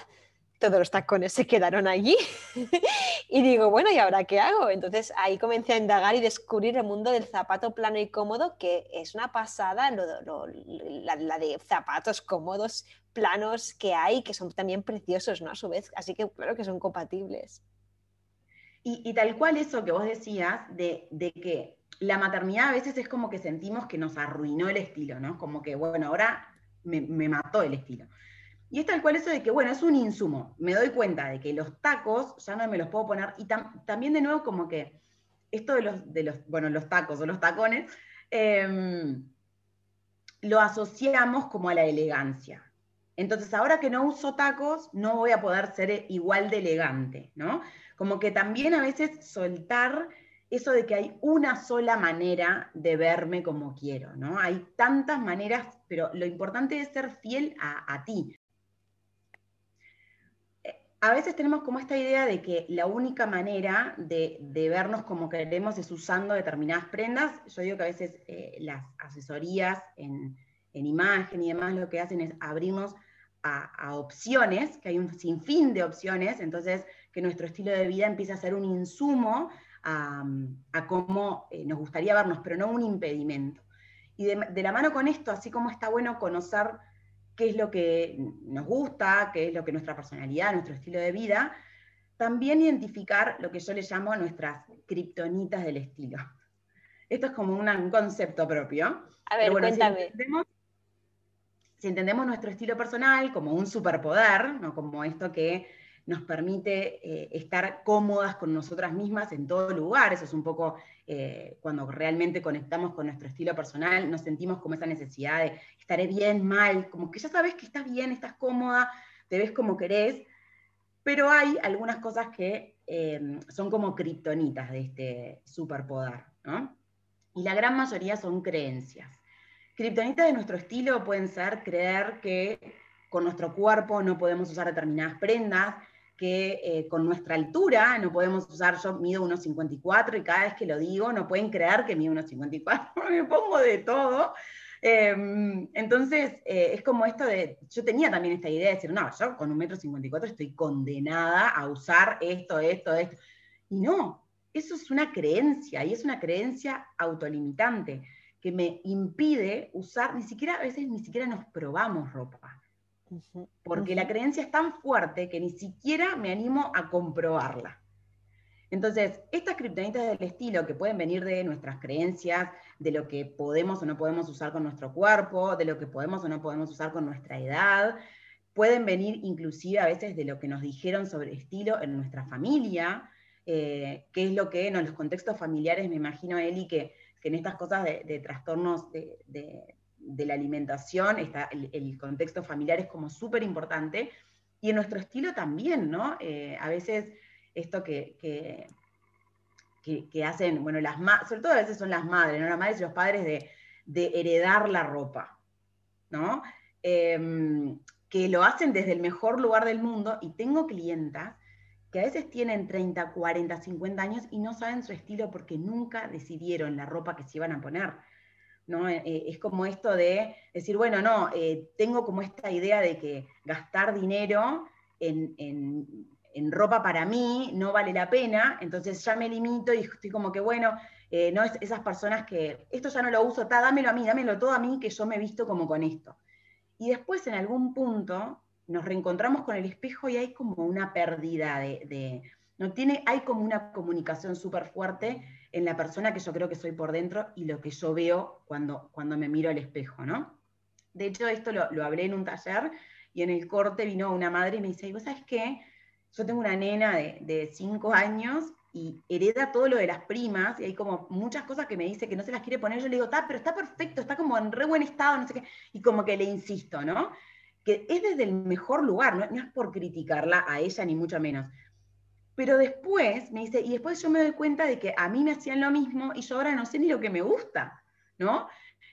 Speaker 1: todos los tacones se quedaron allí *laughs* Y digo, bueno, ¿y ahora qué hago? Entonces ahí comencé a indagar y descubrir el mundo del zapato plano y cómodo, que es una pasada, la, de zapatos cómodos, planos que hay, que son también preciosos, ¿no? A su vez, así que claro que son compatibles.
Speaker 2: Y, tal cual eso que vos decías, de, que la maternidad a veces es como que sentimos que nos arruinó el estilo, ¿no? Como que, bueno, ahora me, me mató el estilo. Y es tal cual eso de que, bueno, es un insumo. Me doy cuenta de que los tacos ya no me los puedo poner. Y también de nuevo como que esto de los, de los, bueno, los tacos o los tacones, em, lo asociamos como a la elegancia. Entonces, ahora que no uso tacos, no voy a poder ser igual de elegante, ¿no? Como que también a veces soltar eso de que hay una sola manera de verme como quiero, ¿no? Hay tantas maneras, pero lo importante es ser fiel a, ti a veces tenemos como esta idea de que la única manera de, vernos como queremos es usando determinadas prendas. Yo digo que a veces eh, las asesorías en, imagen y demás lo que hacen es abrirnos a, opciones, que hay un sinfín de opciones, entonces que nuestro estilo de vida empieza a ser un insumo a, cómo eh, nos gustaría vernos, pero no un impedimento. Y de la mano con esto, así como está bueno conocer qué es lo que nos gusta, qué es lo que nuestra personalidad, nuestro estilo de vida, también identificar lo que yo le llamo nuestras kriptonitas del estilo. Esto es como un concepto propio.
Speaker 1: A ver, cuéntame.
Speaker 2: Si entendemos, nuestro estilo personal como un superpoder, ¿no? como esto que nos permite eh, estar cómodas con nosotras mismas en todo lugar. Eso es un poco eh, cuando realmente conectamos con nuestro estilo personal, nos sentimos como esa necesidad de estaré bien, mal, como que ya sabes que estás bien, estás cómoda, te ves como querés, pero hay algunas cosas que em, son como kriptonitas de este superpoder, ¿no? Y la gran mayoría son creencias. Kriptonitas de nuestro estilo pueden ser creer que con nuestro cuerpo no podemos usar determinadas prendas, que eh, con nuestra altura no podemos usar, yo mido 1,54 y cada vez que lo digo no pueden creer que mido 1,54, *laughs* me pongo de todo. Em, entonces, eh, es como esto de, yo tenía también esta idea de decir, no, yo con 1,54 estoy condenada a usar esto, esto, esto. Y no, eso es una creencia y es una creencia autolimitante que me impide usar, ni siquiera, a veces ni siquiera nos probamos ropa porque la creencia es tan fuerte que ni siquiera me animo a comprobarla. Entonces, estas criptonitas del estilo que pueden venir de nuestras creencias, de lo que podemos o no podemos usar con nuestro cuerpo, de lo que podemos o no podemos usar con nuestra edad, pueden venir inclusive a veces de lo que nos dijeron sobre estilo en nuestra familia, eh, que es lo que en los contextos familiares, me imagino, Eli, que, que en estas cosas de, trastornos de, de la alimentación, está, el, contexto familiar es como súper importante, y en nuestro estilo también, ¿no? Eh, a veces esto que, que, hacen, bueno, las sobre todo a veces son las madres, ¿no? Las madres y los padres de, heredar la ropa, ¿no? Em, que lo hacen desde el mejor lugar del mundo, y tengo clientas que a veces tienen 30, 40, 50 años y no saben su estilo porque nunca decidieron la ropa que se iban a poner. ¿no? Eh, eh, es como esto de decir, bueno, no, eh, tengo como esta idea de que gastar dinero en, ropa para mí no vale la pena, entonces ya me limito y estoy como que, bueno, no es esas personas que esto ya no lo uso, dámelo a mí, dámelo todo a mí, que yo me visto como con esto. Y después en algún punto nos reencontramos con el espejo y hay como una pérdida de, no tiene, hay como una comunicación súper fuerte en la persona que yo creo que soy por dentro y lo que yo veo cuando, cuando me miro al espejo, ¿no? De hecho, esto lo, hablé en un taller y en el corte vino una madre y me dice, ¿y vos sabés qué? Yo tengo una nena de, cinco años y hereda todo lo de las primas, y hay como muchas cosas que me dice que no se las quiere poner, yo le digo, está, pero está perfecto, está como en re buen estado, no sé qué, y como que le insisto, ¿no? Que es desde el mejor lugar, no es por criticarla a ella ni mucho menos, pero después me dice, y después yo me doy cuenta de que a mí me hacían lo mismo y yo ahora no sé ni lo que me gusta, ¿no?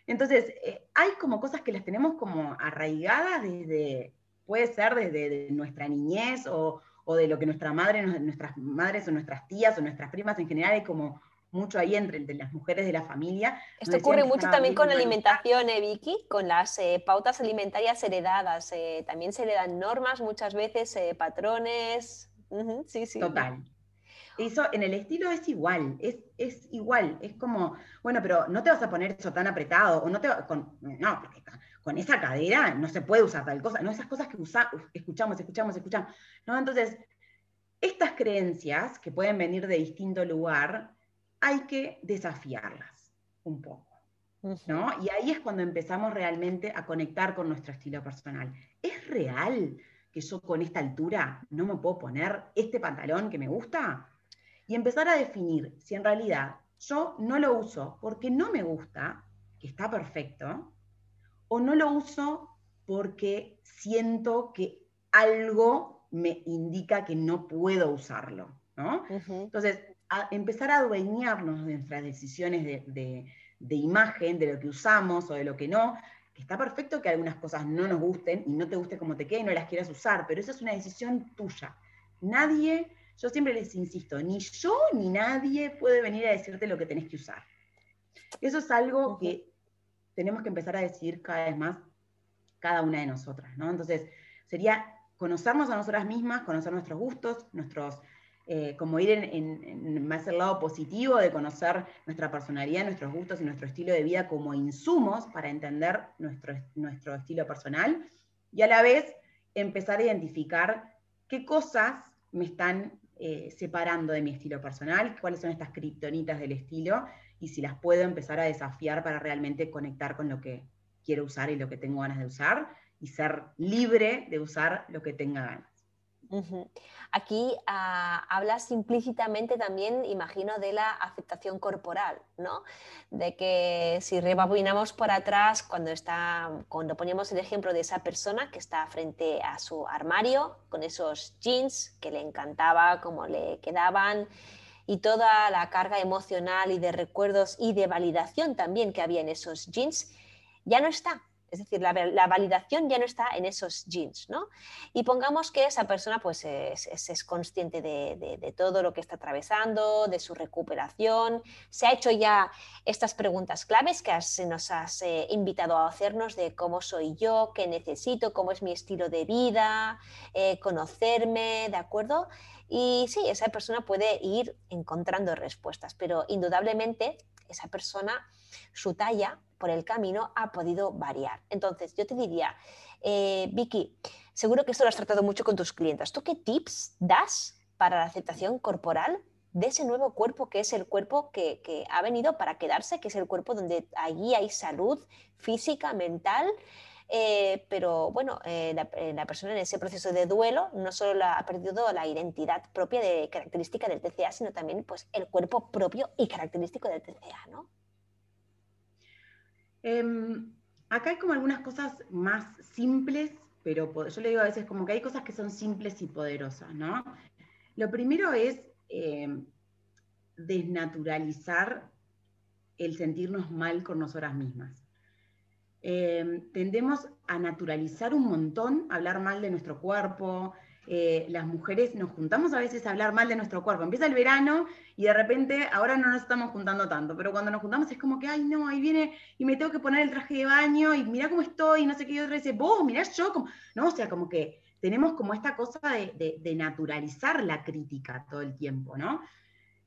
Speaker 2: Entonces, eh, hay como cosas que las tenemos como arraigadas desde, puede ser desde nuestra niñez o, de lo que nuestra madre, nuestras madres o nuestras tías o nuestras primas en general, hay como mucho ahí entre, las mujeres de la familia.
Speaker 1: Esto ocurre mucho también con la alimentación, ¿eh, Vicky? Con las eh, pautas alimentarias heredadas. Eh, también se heredan normas muchas veces, patrones,
Speaker 2: sí, sí. Total. Eso en el estilo es igual, es, es, igual, es como, bueno, pero no te vas a poner eso tan apretado, o no te con, no, porque con esa cadera no se puede usar tal cosa, no esas cosas que usa, escuchamos, escuchamos, escuchamos, ¿no? Entonces, estas creencias que pueden venir de distinto lugar, hay que desafiarlas un poco. ¿no? Y ahí es cuando empezamos realmente a conectar con nuestro estilo personal. ¿Es real que yo con esta altura no me puedo poner este pantalón que me gusta? Y empezar a definir si en realidad yo no lo uso porque no me gusta, que está perfecto, o no lo uso porque siento que algo me indica que no puedo usarlo, ¿no? Entonces, empezar a adueñarnos de nuestras decisiones de, de, imagen, de lo que usamos o de lo que no, que está perfecto que algunas cosas no nos gusten y no te guste como te quede y no las quieras usar, pero eso es una decisión tuya. Nadie, yo siempre les insisto, ni yo ni nadie puede venir a decirte lo que tenés que usar. Eso es algo que tenemos que empezar a decidir cada vez más cada una de nosotras, ¿no? Entonces, sería conocernos a nosotras mismas, conocer nuestros gustos, nuestros, eh, como ir en, más el lado positivo de conocer nuestra personalidad, nuestros gustos y nuestro estilo de vida como insumos para entender nuestro, estilo personal y a la vez empezar a identificar qué cosas me están eh, separando de mi estilo personal, cuáles son estas criptonitas del estilo y si las puedo empezar a desafiar para realmente conectar con lo que quiero usar y lo que tengo ganas de usar y ser libre de usar lo que tenga ganas.
Speaker 1: Aquí ah, hablas implícitamente también, imagino, de la aceptación corporal, ¿no? De que si rebobinamos por atrás, cuando, está, cuando ponemos el ejemplo de esa persona que está frente a su armario, con esos jeans que le encantaba, cómo le quedaban, y toda la carga emocional y de recuerdos y de validación también que había en esos jeans, ya no está. Es decir, la, validación ya no está en esos jeans, ¿no? Y pongamos que esa persona pues es, consciente de, todo lo que está atravesando, de su recuperación, se ha hecho ya estas preguntas claves que nos has eh, invitado a hacernos de cómo soy yo, qué necesito, cómo es mi estilo de vida, eh, conocerme, ¿de acuerdo? Y sí, esa persona puede ir encontrando respuestas, pero indudablemente esa persona, su talla por el camino ha podido variar. Entonces, yo te diría, eh, Vicky, seguro que esto lo has tratado mucho con tus clientes. ¿Tú qué tips das para la aceptación corporal de ese nuevo cuerpo que es el cuerpo que, ha venido para quedarse, que es el cuerpo donde allí hay salud física, mental? Eh, pero bueno, eh, la, persona en ese proceso de duelo no solo ha perdido la identidad propia de característica del TCA, sino también pues, el cuerpo propio y característico del TCA, ¿no?
Speaker 2: Em, acá hay como algunas cosas más simples, pero yo le digo a veces como que hay cosas que son simples y poderosas, ¿no? Lo primero es em, desnaturalizar el sentirnos mal con nosotras mismas. Em, tendemos a naturalizar un montón, hablar mal de nuestro cuerpo, eh, las mujeres nos juntamos a veces a hablar mal de nuestro cuerpo. Empieza el verano y de repente ahora no nos estamos juntando tanto, pero cuando nos juntamos es como que, ay, no, ahí viene y me tengo que poner el traje de baño y mira cómo estoy y no sé qué, y otra dice, vos, mirá yo, como... no, o sea, como que tenemos como esta cosa de, naturalizar la crítica todo el tiempo, ¿no?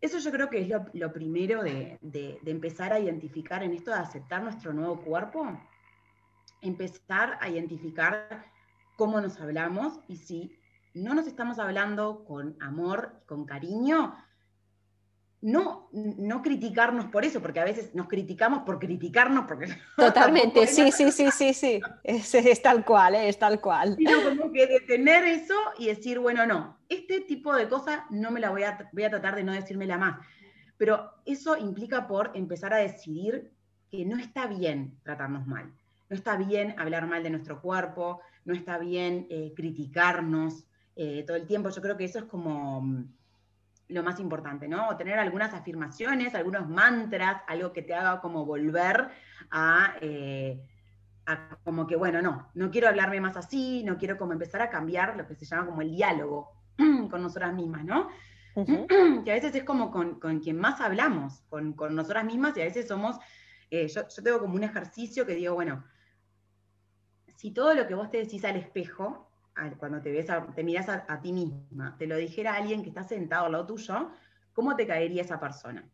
Speaker 2: Eso yo creo que es lo, primero de, de, empezar a identificar en esto de aceptar nuestro nuevo cuerpo, empezar a identificar cómo nos hablamos y si no nos estamos hablando con amor, con cariño, no, no criticarnos por eso, porque a veces nos criticamos por criticarnos. Porque
Speaker 1: Totalmente, sí, sí, sí, sí, sí, es, tal cual, ¿eh? es tal cual.
Speaker 2: Sino como que detener eso y decir, bueno, no, este tipo de cosas no me la voy a, voy a tratar de no decírmela más. Pero eso implica por empezar a decidir que no está bien tratarnos mal, no está bien hablar mal de nuestro cuerpo, no está bien eh, criticarnos, eh, todo el tiempo. Yo creo que eso es como mm, lo más importante, ¿no? O tener algunas afirmaciones, algunos mantras, algo que te haga como volver eh, a, como que, bueno, no, no quiero hablarme más así, no quiero como empezar a cambiar lo que se llama como el diálogo *clears throat* con nosotras mismas, ¿no? *clears throat* Que a veces es como con, quien más hablamos, con, nosotras mismas, y a veces somos, eh, yo, yo tengo como un ejercicio que digo, bueno, si todo lo que vos te decís al espejo cuando te, ves te miras a, ti misma, te lo dijera alguien que está sentado al lado tuyo, ¿cómo te caería esa persona?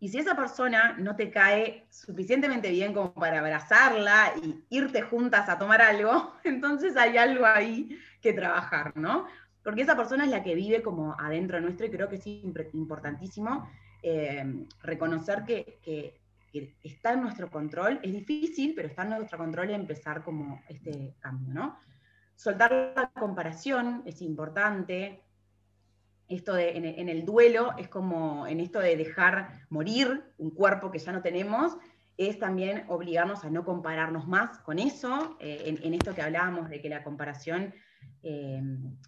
Speaker 2: Y si esa persona no te cae suficientemente bien como para abrazarla y irte juntas a tomar algo, *laughs* entonces hay algo ahí que trabajar, ¿no? Porque esa persona es la que vive como adentro nuestro y creo que es importantísimo eh, reconocer que, está en nuestro control. Es difícil, pero está en nuestro control empezar como este cambio, ¿no? Soltar la comparación es importante. Esto de, en, el duelo es como en esto de dejar morir un cuerpo que ya no tenemos, es también obligarnos a no compararnos más con eso, eh, en, esto que hablábamos de que la comparación eh,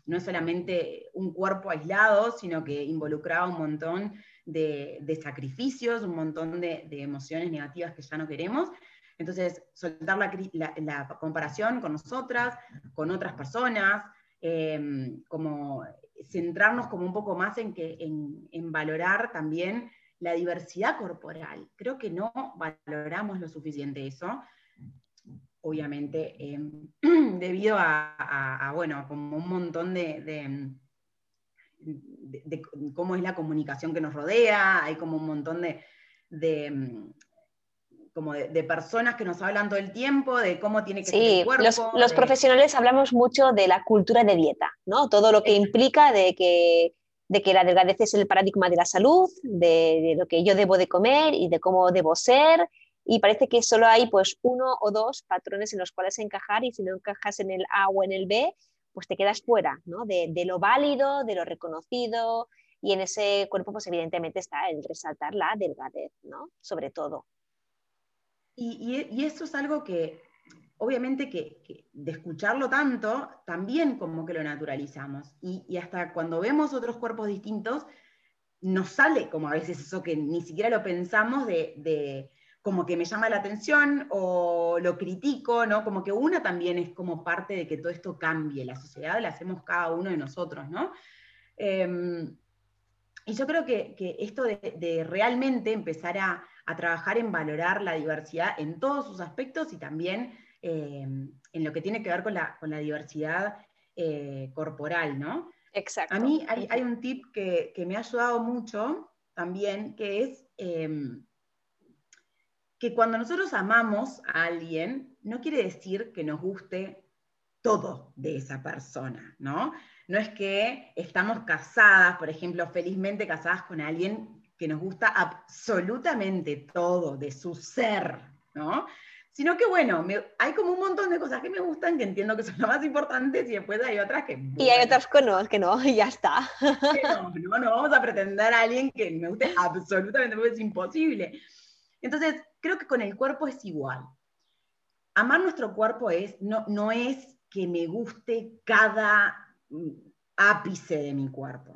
Speaker 2: no es solamente un cuerpo aislado, sino que involucraba un montón de, sacrificios, un montón de, emociones negativas que ya no queremos. Entonces, soltar la, comparación con nosotras, con otras personas, em, como centrarnos como un poco más en, que, en, valorar también la diversidad corporal. Creo que no valoramos lo suficiente eso, obviamente, em, *clears throat* debido a, bueno, como un montón de de, cómo es la comunicación que nos rodea, hay como un montón de, mm, como de, personas que nos hablan todo el tiempo, de cómo tiene que ser el cuerpo.
Speaker 1: Los, los profesionales hablamos mucho de la cultura de dieta, ¿no? Todo lo que implica de que, de que la delgadez es el paradigma de la salud, de, lo que yo debo de comer y de cómo debo ser. Y parece que solo hay pues uno o dos patrones en los cuales encajar y si no encajas en el A o en el B, pues te quedas fuera ¿no? de, lo válido, de lo reconocido, y en ese cuerpo pues evidentemente está el resaltar la delgadez, ¿no? Sobre todo.
Speaker 2: Y, eso es algo que, obviamente, que, de escucharlo tanto, también como que lo naturalizamos. Y, hasta cuando vemos otros cuerpos distintos, nos sale como a veces eso que ni siquiera lo pensamos de como que me llama la atención o lo critico, ¿no? Como que una también es como parte de que todo esto cambie, la sociedad la hacemos cada uno de nosotros, ¿no? Em, y yo creo que, esto de, realmente empezar a, trabajar en valorar la diversidad en todos sus aspectos y también em, en lo que tiene que ver con la, diversidad eh, corporal, ¿no?
Speaker 1: Exacto.
Speaker 2: A mí hay, un tip que, me ha ayudado mucho también, que es em, que cuando nosotros amamos a alguien, no quiere decir que nos guste todo de esa persona, ¿no? No es que estamos casadas, por ejemplo, felizmente casadas con alguien que nos gusta absolutamente todo de su ser, ¿no? Sino que, bueno, hay como un montón de cosas que me gustan, que entiendo que son las más importantes, y después hay otras que...
Speaker 1: y hay otras que no, que no, *laughs* y ya está.
Speaker 2: no, no, no vamos a pretender a alguien que me guste absolutamente, porque es imposible. Entonces, creo que con el cuerpo es igual. Amar nuestro cuerpo es, no, no es que me guste cada mm, ápice de mi cuerpo,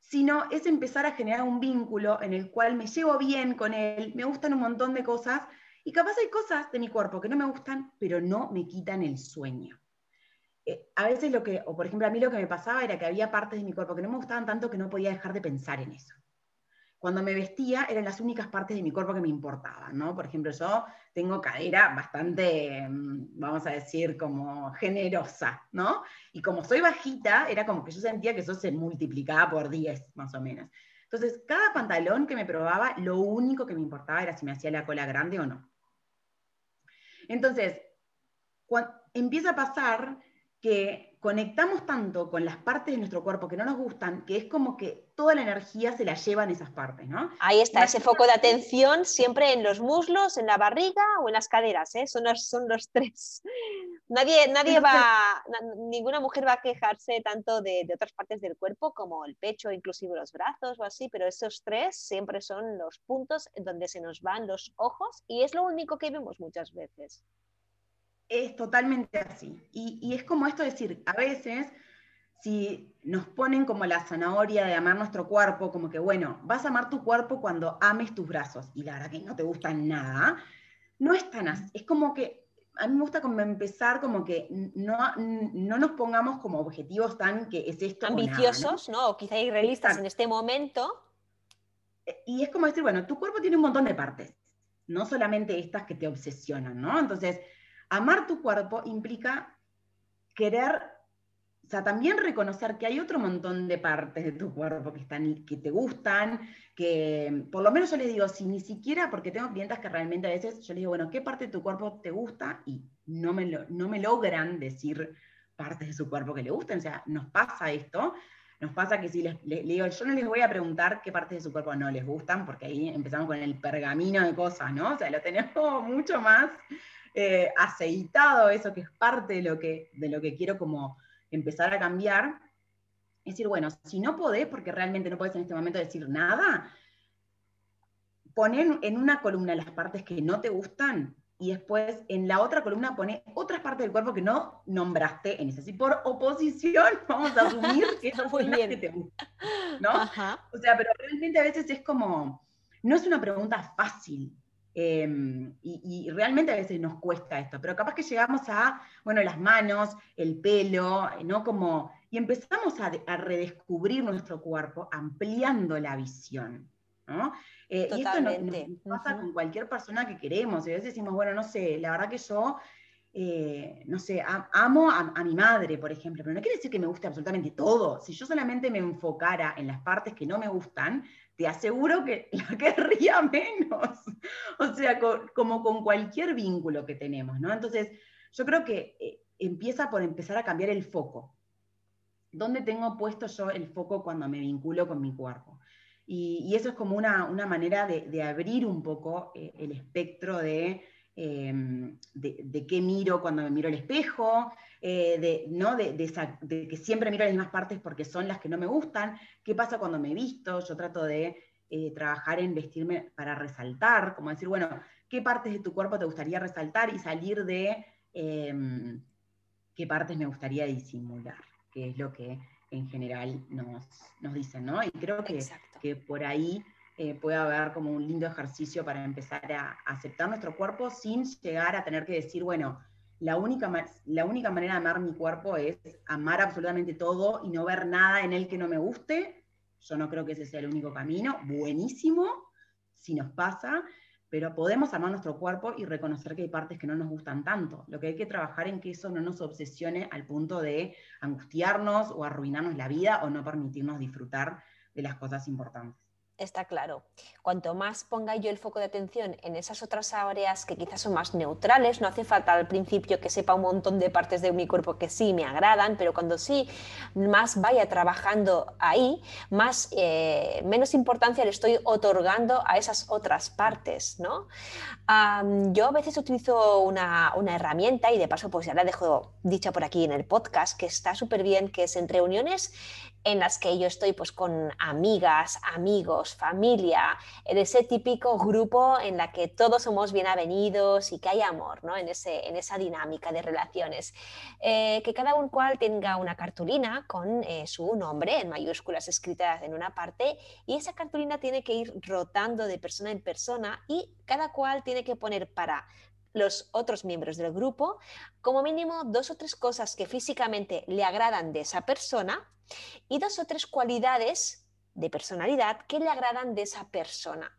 Speaker 2: sino es empezar a generar un vínculo en el cual me llevo bien con él, me gustan un montón de cosas, y capaz hay cosas de mi cuerpo que no me gustan, pero no me quitan el sueño. Eh, a veces lo que, o por ejemplo, a mí lo que me pasaba era que había partes de mi cuerpo que no me gustaban tanto que no podía dejar de pensar en eso cuando me vestía eran las únicas partes de mi cuerpo que me importaban, ¿no? Por ejemplo, yo tengo cadera bastante, mm, vamos a decir, como generosa, ¿no? Y como soy bajita, era como que yo sentía que eso se multiplicaba por 10, más o menos. Entonces, cada pantalón que me probaba, lo único que me importaba era si me hacía la cola grande o no. Entonces, empieza a pasar que conectamos tanto con las partes de nuestro cuerpo que no nos gustan, que es como que toda la energía se la llevan esas partes, ¿no?
Speaker 1: Ahí está, ese foco de atención siempre en los muslos, en la barriga o en las caderas, ¿eh? son, los, son los tres. *laughs* Nadie, nadie va, ninguna mujer va a quejarse tanto de, de, otras partes del cuerpo como el pecho, inclusive los brazos o así, pero esos tres siempre son los puntos en donde se nos van los ojos y es lo único que vemos muchas veces.
Speaker 2: Es totalmente así. Y, es como esto decir, a veces, si nos ponen como la zanahoria de amar nuestro cuerpo, como que, bueno, vas a amar tu cuerpo cuando ames tus brazos, y la verdad que no te gustan nada, no es tan así. Es como que, a mí me gusta como empezar como que no, no nos pongamos como objetivos tan que es esto.
Speaker 1: Ambiciosos, ¿no? O quizá irrealistas en este momento.
Speaker 2: Y es como decir, bueno, tu cuerpo tiene un montón de partes, no solamente estas que te obsesionan, ¿no? Entonces, Amar tu cuerpo implica querer o sea, también reconocer que hay otro montón de partes de tu cuerpo que, están, que te gustan, que por lo menos yo les digo, si ni siquiera, porque tengo clientes que realmente a veces yo les digo, bueno, ¿qué parte de tu cuerpo te gusta? Y no me, no me logran decir partes de su cuerpo que le gusten, o sea, nos pasa esto, nos pasa que si les, digo, yo no les voy a preguntar qué partes de su cuerpo no les gustan, porque ahí empezamos con el pergamino de cosas, ¿no? O sea, lo tenemos *laughs* mucho más eh, aceitado, eso que es parte de lo que, de lo que quiero como empezar a cambiar, es decir, bueno, si no podés, porque realmente no podés en este momento decir nada, poner en una columna las partes que no te gustan y después en la otra columna pone otras partes del cuerpo que no nombraste en esa. Si por oposición *laughs* vamos a asumir *laughs* que son muy bien. que te gustan, ¿no? O sea, pero realmente a veces es como, no es una pregunta fácil, Em, y, realmente a veces nos cuesta esto, pero capaz que llegamos a, bueno, las manos, el pelo, ¿no? Como, y empezamos a, redescubrir nuestro cuerpo ampliando la visión, ¿no? Eh, y esto nos, pasa con cualquier persona que queremos, y a veces decimos, bueno, no sé, la verdad que yo... Eh, no sé, amo a, a, mi madre, por ejemplo, pero no quiere decir que me guste absolutamente todo. Si yo solamente me enfocara en las partes que no me gustan, te aseguro que *laughs* la querría menos. O sea, como con cualquier vínculo que tenemos, ¿no? Entonces, yo creo que eh, empieza por empezar a cambiar el foco. ¿Dónde tengo puesto yo el foco cuando me vinculo con mi cuerpo? Y, eso es como una, manera de, abrir un poco eh, el espectro de Em, de, qué miro cuando me miro al espejo, eh, de, ¿no? De, que siempre miro las mismas partes porque son las que no me gustan, qué pasa cuando me visto, yo trato de eh, trabajar en vestirme para resaltar, como decir, bueno, qué partes de tu cuerpo te gustaría resaltar y salir de em, qué partes me gustaría disimular, que es lo que en general nos, dicen, ¿no? Y creo que, que por ahí eh, puede haber como un lindo ejercicio para empezar a aceptar nuestro cuerpo sin llegar a tener que decir, bueno, la única, la única manera de amar mi cuerpo es amar absolutamente todo y no ver nada en él que no me guste. Yo no creo que ese sea el único camino. Buenísimo, si nos pasa, pero podemos amar nuestro cuerpo y reconocer que hay partes que no nos gustan tanto. Lo que hay que trabajar en que eso no nos obsesione al punto de angustiarnos o arruinarnos la vida o no permitirnos disfrutar de las cosas importantes.
Speaker 1: Está claro. Cuanto más ponga yo el foco de atención en esas otras áreas que quizás son más neutrales, no hace falta al principio que sepa un montón de partes de mi cuerpo que sí me agradan, pero cuando sí más vaya trabajando ahí, más eh, menos importancia le estoy otorgando a esas otras partes, ¿no? yo a veces utilizo una, una, herramienta y de paso pues ya la dejo dicha por aquí en el podcast que está súper bien, que es en reuniones en las que yo estoy pues con amigas, amigos, familia, en ese típico grupo en la que todos somos bienvenidos y que hay amor ¿no? en, ese, en esa dinámica de relaciones. Eh, que cada uno cual tenga una cartulina con eh, su nombre en mayúsculas escritas en una parte y esa cartulina tiene que ir rotando de persona en persona y cada cual tiene que poner para los otros miembros del grupo como mínimo dos o tres cosas que físicamente le agradan de esa persona y dos o tres cualidades de personalidad que le agradan de esa persona.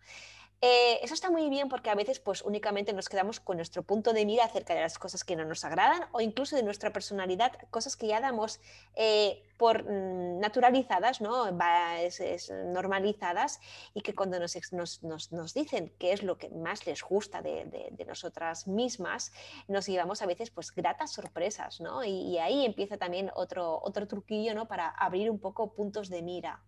Speaker 1: Eh, eso está muy bien porque a veces pues únicamente nos quedamos con nuestro punto de mira acerca de las cosas que no nos agradan o incluso de nuestra personalidad, cosas que ya damos eh, por mm, naturalizadas, ¿no? normalizadas y que cuando nos, nos, dicen qué es lo que más les gusta de, nosotras mismas, nos llevamos a veces pues gratas sorpresas ¿no? y, ahí empieza también otro, otro truquillo ¿no? para abrir un poco puntos de mira.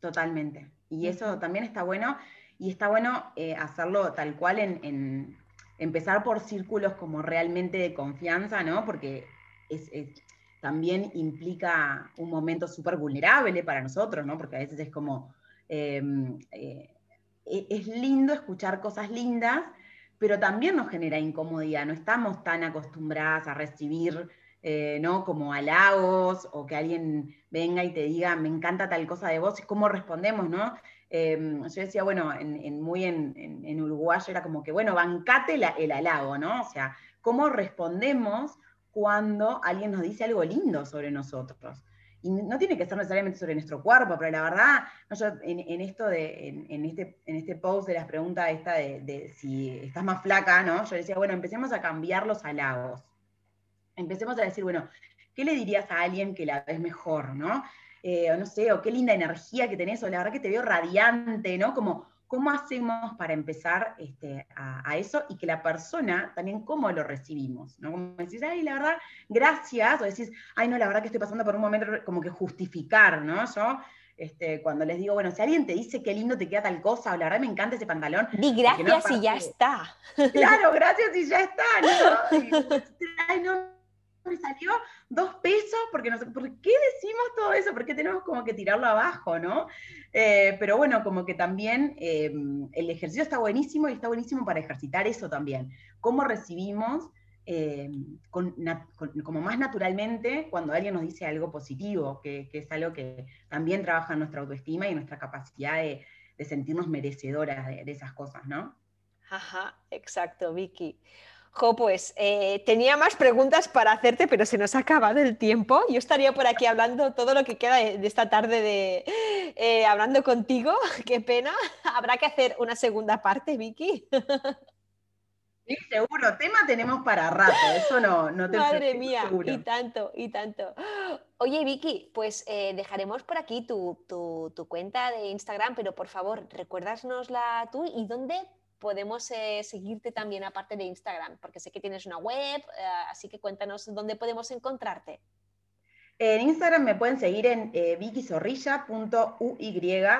Speaker 2: Totalmente. Y eso también está bueno. Y está bueno eh, hacerlo tal cual en, empezar por círculos como realmente de confianza, ¿no? Porque también implica un momento súper vulnerable para nosotros, ¿no? Porque a veces es como, em, eh, e, es lindo escuchar cosas lindas, pero también nos genera incomodidad, no estamos tan acostumbradas a recibir eh, ¿no? Como halagos o que alguien venga y te diga, me encanta tal cosa de vos, y cómo respondemos, ¿no? Em, yo decía, bueno, en, muy en, en, uruguayo era como que, bueno, bancate el halago, ¿no? O sea, ¿cómo respondemos cuando alguien nos dice algo lindo sobre nosotros? Y no tiene que ser necesariamente sobre nuestro cuerpo, pero la verdad, en, esto de, en, este, en este post de las preguntas esta de, de, si estás más flaca, ¿no? Yo decía, bueno, empecemos a cambiar los halagos empecemos a decir, bueno, ¿qué le dirías a alguien que la ves mejor, ¿no? Eh, o no sé, o qué linda energía que tenés, o la verdad que te veo radiante, ¿no? Como, ¿cómo hacemos para empezar este, a, eso y que la persona también cómo lo recibimos? ¿no? Como decís, ay, la verdad, gracias, o decís, ay, no, la verdad que estoy pasando por un momento como que justificar, ¿no? Yo este, cuando les digo, bueno, si alguien te dice qué lindo te queda tal cosa, o la verdad me encanta ese pantalón.
Speaker 1: Di gracias y ya está.
Speaker 2: Claro, gracias y ya está. ¿no? ay, no, me salió dos pesos, porque no sé, ¿por qué decimos todo eso? ¿Por qué tenemos como que tirarlo abajo, no? Eh, pero bueno, como que también eh, el ejercicio está buenísimo y está buenísimo para ejercitar eso también. ¿Cómo recibimos eh, como más naturalmente cuando alguien nos dice algo positivo, que, es algo que también trabaja nuestra autoestima y nuestra capacidad de, sentirnos merecedoras de esas cosas, ¿no?
Speaker 1: Ajá, exacto, Vicky. Jo, pues eh, tenía más preguntas para hacerte, pero se nos ha acabado el tiempo. Yo estaría por aquí hablando todo lo que queda de, esta tarde de eh, hablando contigo. *laughs* Qué pena. Habrá que hacer una segunda parte, Vicky.
Speaker 2: Sí, seguro. Tema tenemos para rato. Eso no, no te
Speaker 1: Madre mía, y tanto, y tanto. Oye, Vicky, pues eh, dejaremos por aquí tu, tu, cuenta de Instagram, pero por favor, recuérdasnosla tú y dónde podemos eh, seguirte también aparte de Instagram? Porque sé que tienes una web, eh, así que cuéntanos dónde podemos encontrarte.
Speaker 2: En Instagram me pueden seguir en eh,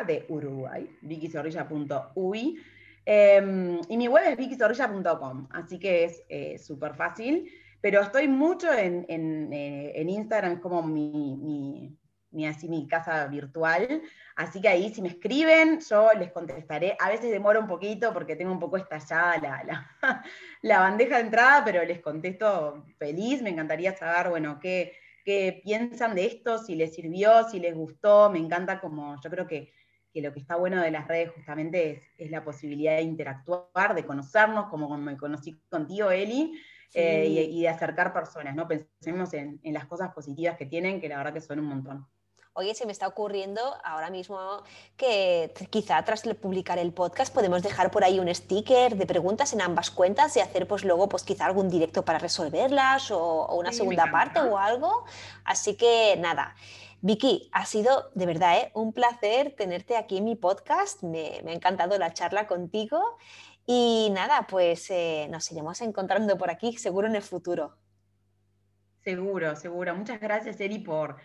Speaker 2: de Uruguay, vickyzorrilla.uy. Em, y mi web es vickyzorrilla.com, así que es eh, súper fácil. Pero estoy mucho en, Instagram, como mi, mi, así, mi casa virtual. Así que ahí si me escriben, yo les contestaré. A veces demora un poquito porque tengo un poco estallada la, *laughs* la, bandeja de entrada, pero les contesto feliz. Me encantaría saber, bueno, qué, qué, piensan de esto, si les sirvió, si les gustó. Me encanta como, yo creo que, que lo que está bueno de las redes justamente es, es, la posibilidad de interactuar, de conocernos, como me conocí contigo, Eli. Eh, y, de acercar personas, ¿no? Pensemos en, en las cosas positivas que tienen, que la verdad que son un montón
Speaker 1: oye, se me está ocurriendo ahora mismo que quizá tras publicar el podcast podemos dejar por ahí un sticker de preguntas en ambas cuentas y hacer pues luego pues quizá algún directo para resolverlas o, una segunda parte o algo. Así que nada. Vicky, ha sido de verdad ¿eh? un placer tenerte aquí en mi podcast. Me, ha encantado la charla contigo. Y nada, pues eh, nos iremos encontrando por aquí, seguro en el futuro.
Speaker 2: Seguro, seguro. Muchas gracias, Eri, por,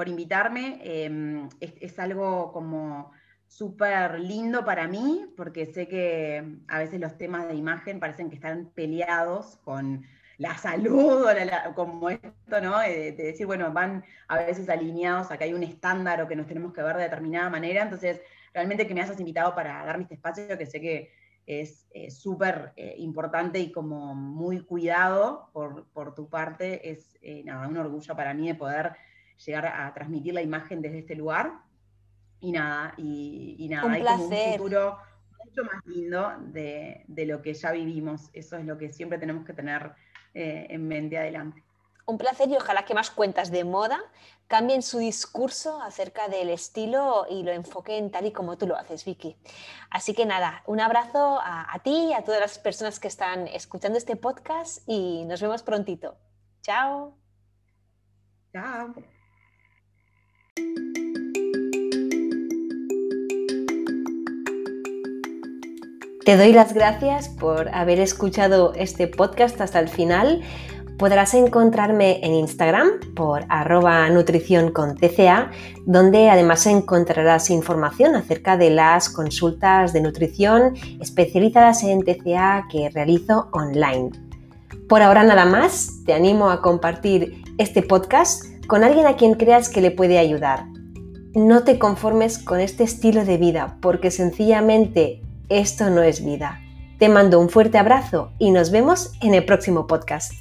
Speaker 2: por invitarme. Em, es, algo como súper lindo para mí, porque sé que a veces los temas de imagen parecen que están peleados con la *laughs* salud, o como esto, ¿no? De, decir, bueno, van a veces alineados, acá hay un estándar o que nos tenemos que ver de determinada manera. Entonces, realmente que me hayas invitado para darme este espacio, que sé que es eh, súper eh, importante y como muy cuidado por, por tu parte, es eh, nada, un orgullo para mí de poder llegar a transmitir la imagen desde este lugar. Y nada, y, nada, hay como un futuro mucho más lindo de, lo que ya vivimos. Eso es lo que siempre tenemos que tener eh, en mente adelante.
Speaker 1: Un placer y ojalá que más cuentas de moda cambien su discurso acerca del estilo y lo enfoquen tal y como tú lo haces, Vicky. Así que nada, un abrazo a, a ti, a todas las personas que están escuchando este podcast y nos vemos prontito. Chao.
Speaker 2: Chao.
Speaker 1: Te doy las gracias por haber escuchado este podcast hasta el final. Podrás encontrarme en Instagram por arroba nutrición con TCA, donde además encontrarás información acerca de las consultas de nutrición especializadas en TCA que realizo online. Por ahora nada más, te animo a compartir este podcast con alguien a quien creas que le puede ayudar. No te conformes con este estilo de vida porque sencillamente esto no es vida. Te mando un fuerte abrazo y nos vemos en el próximo podcast.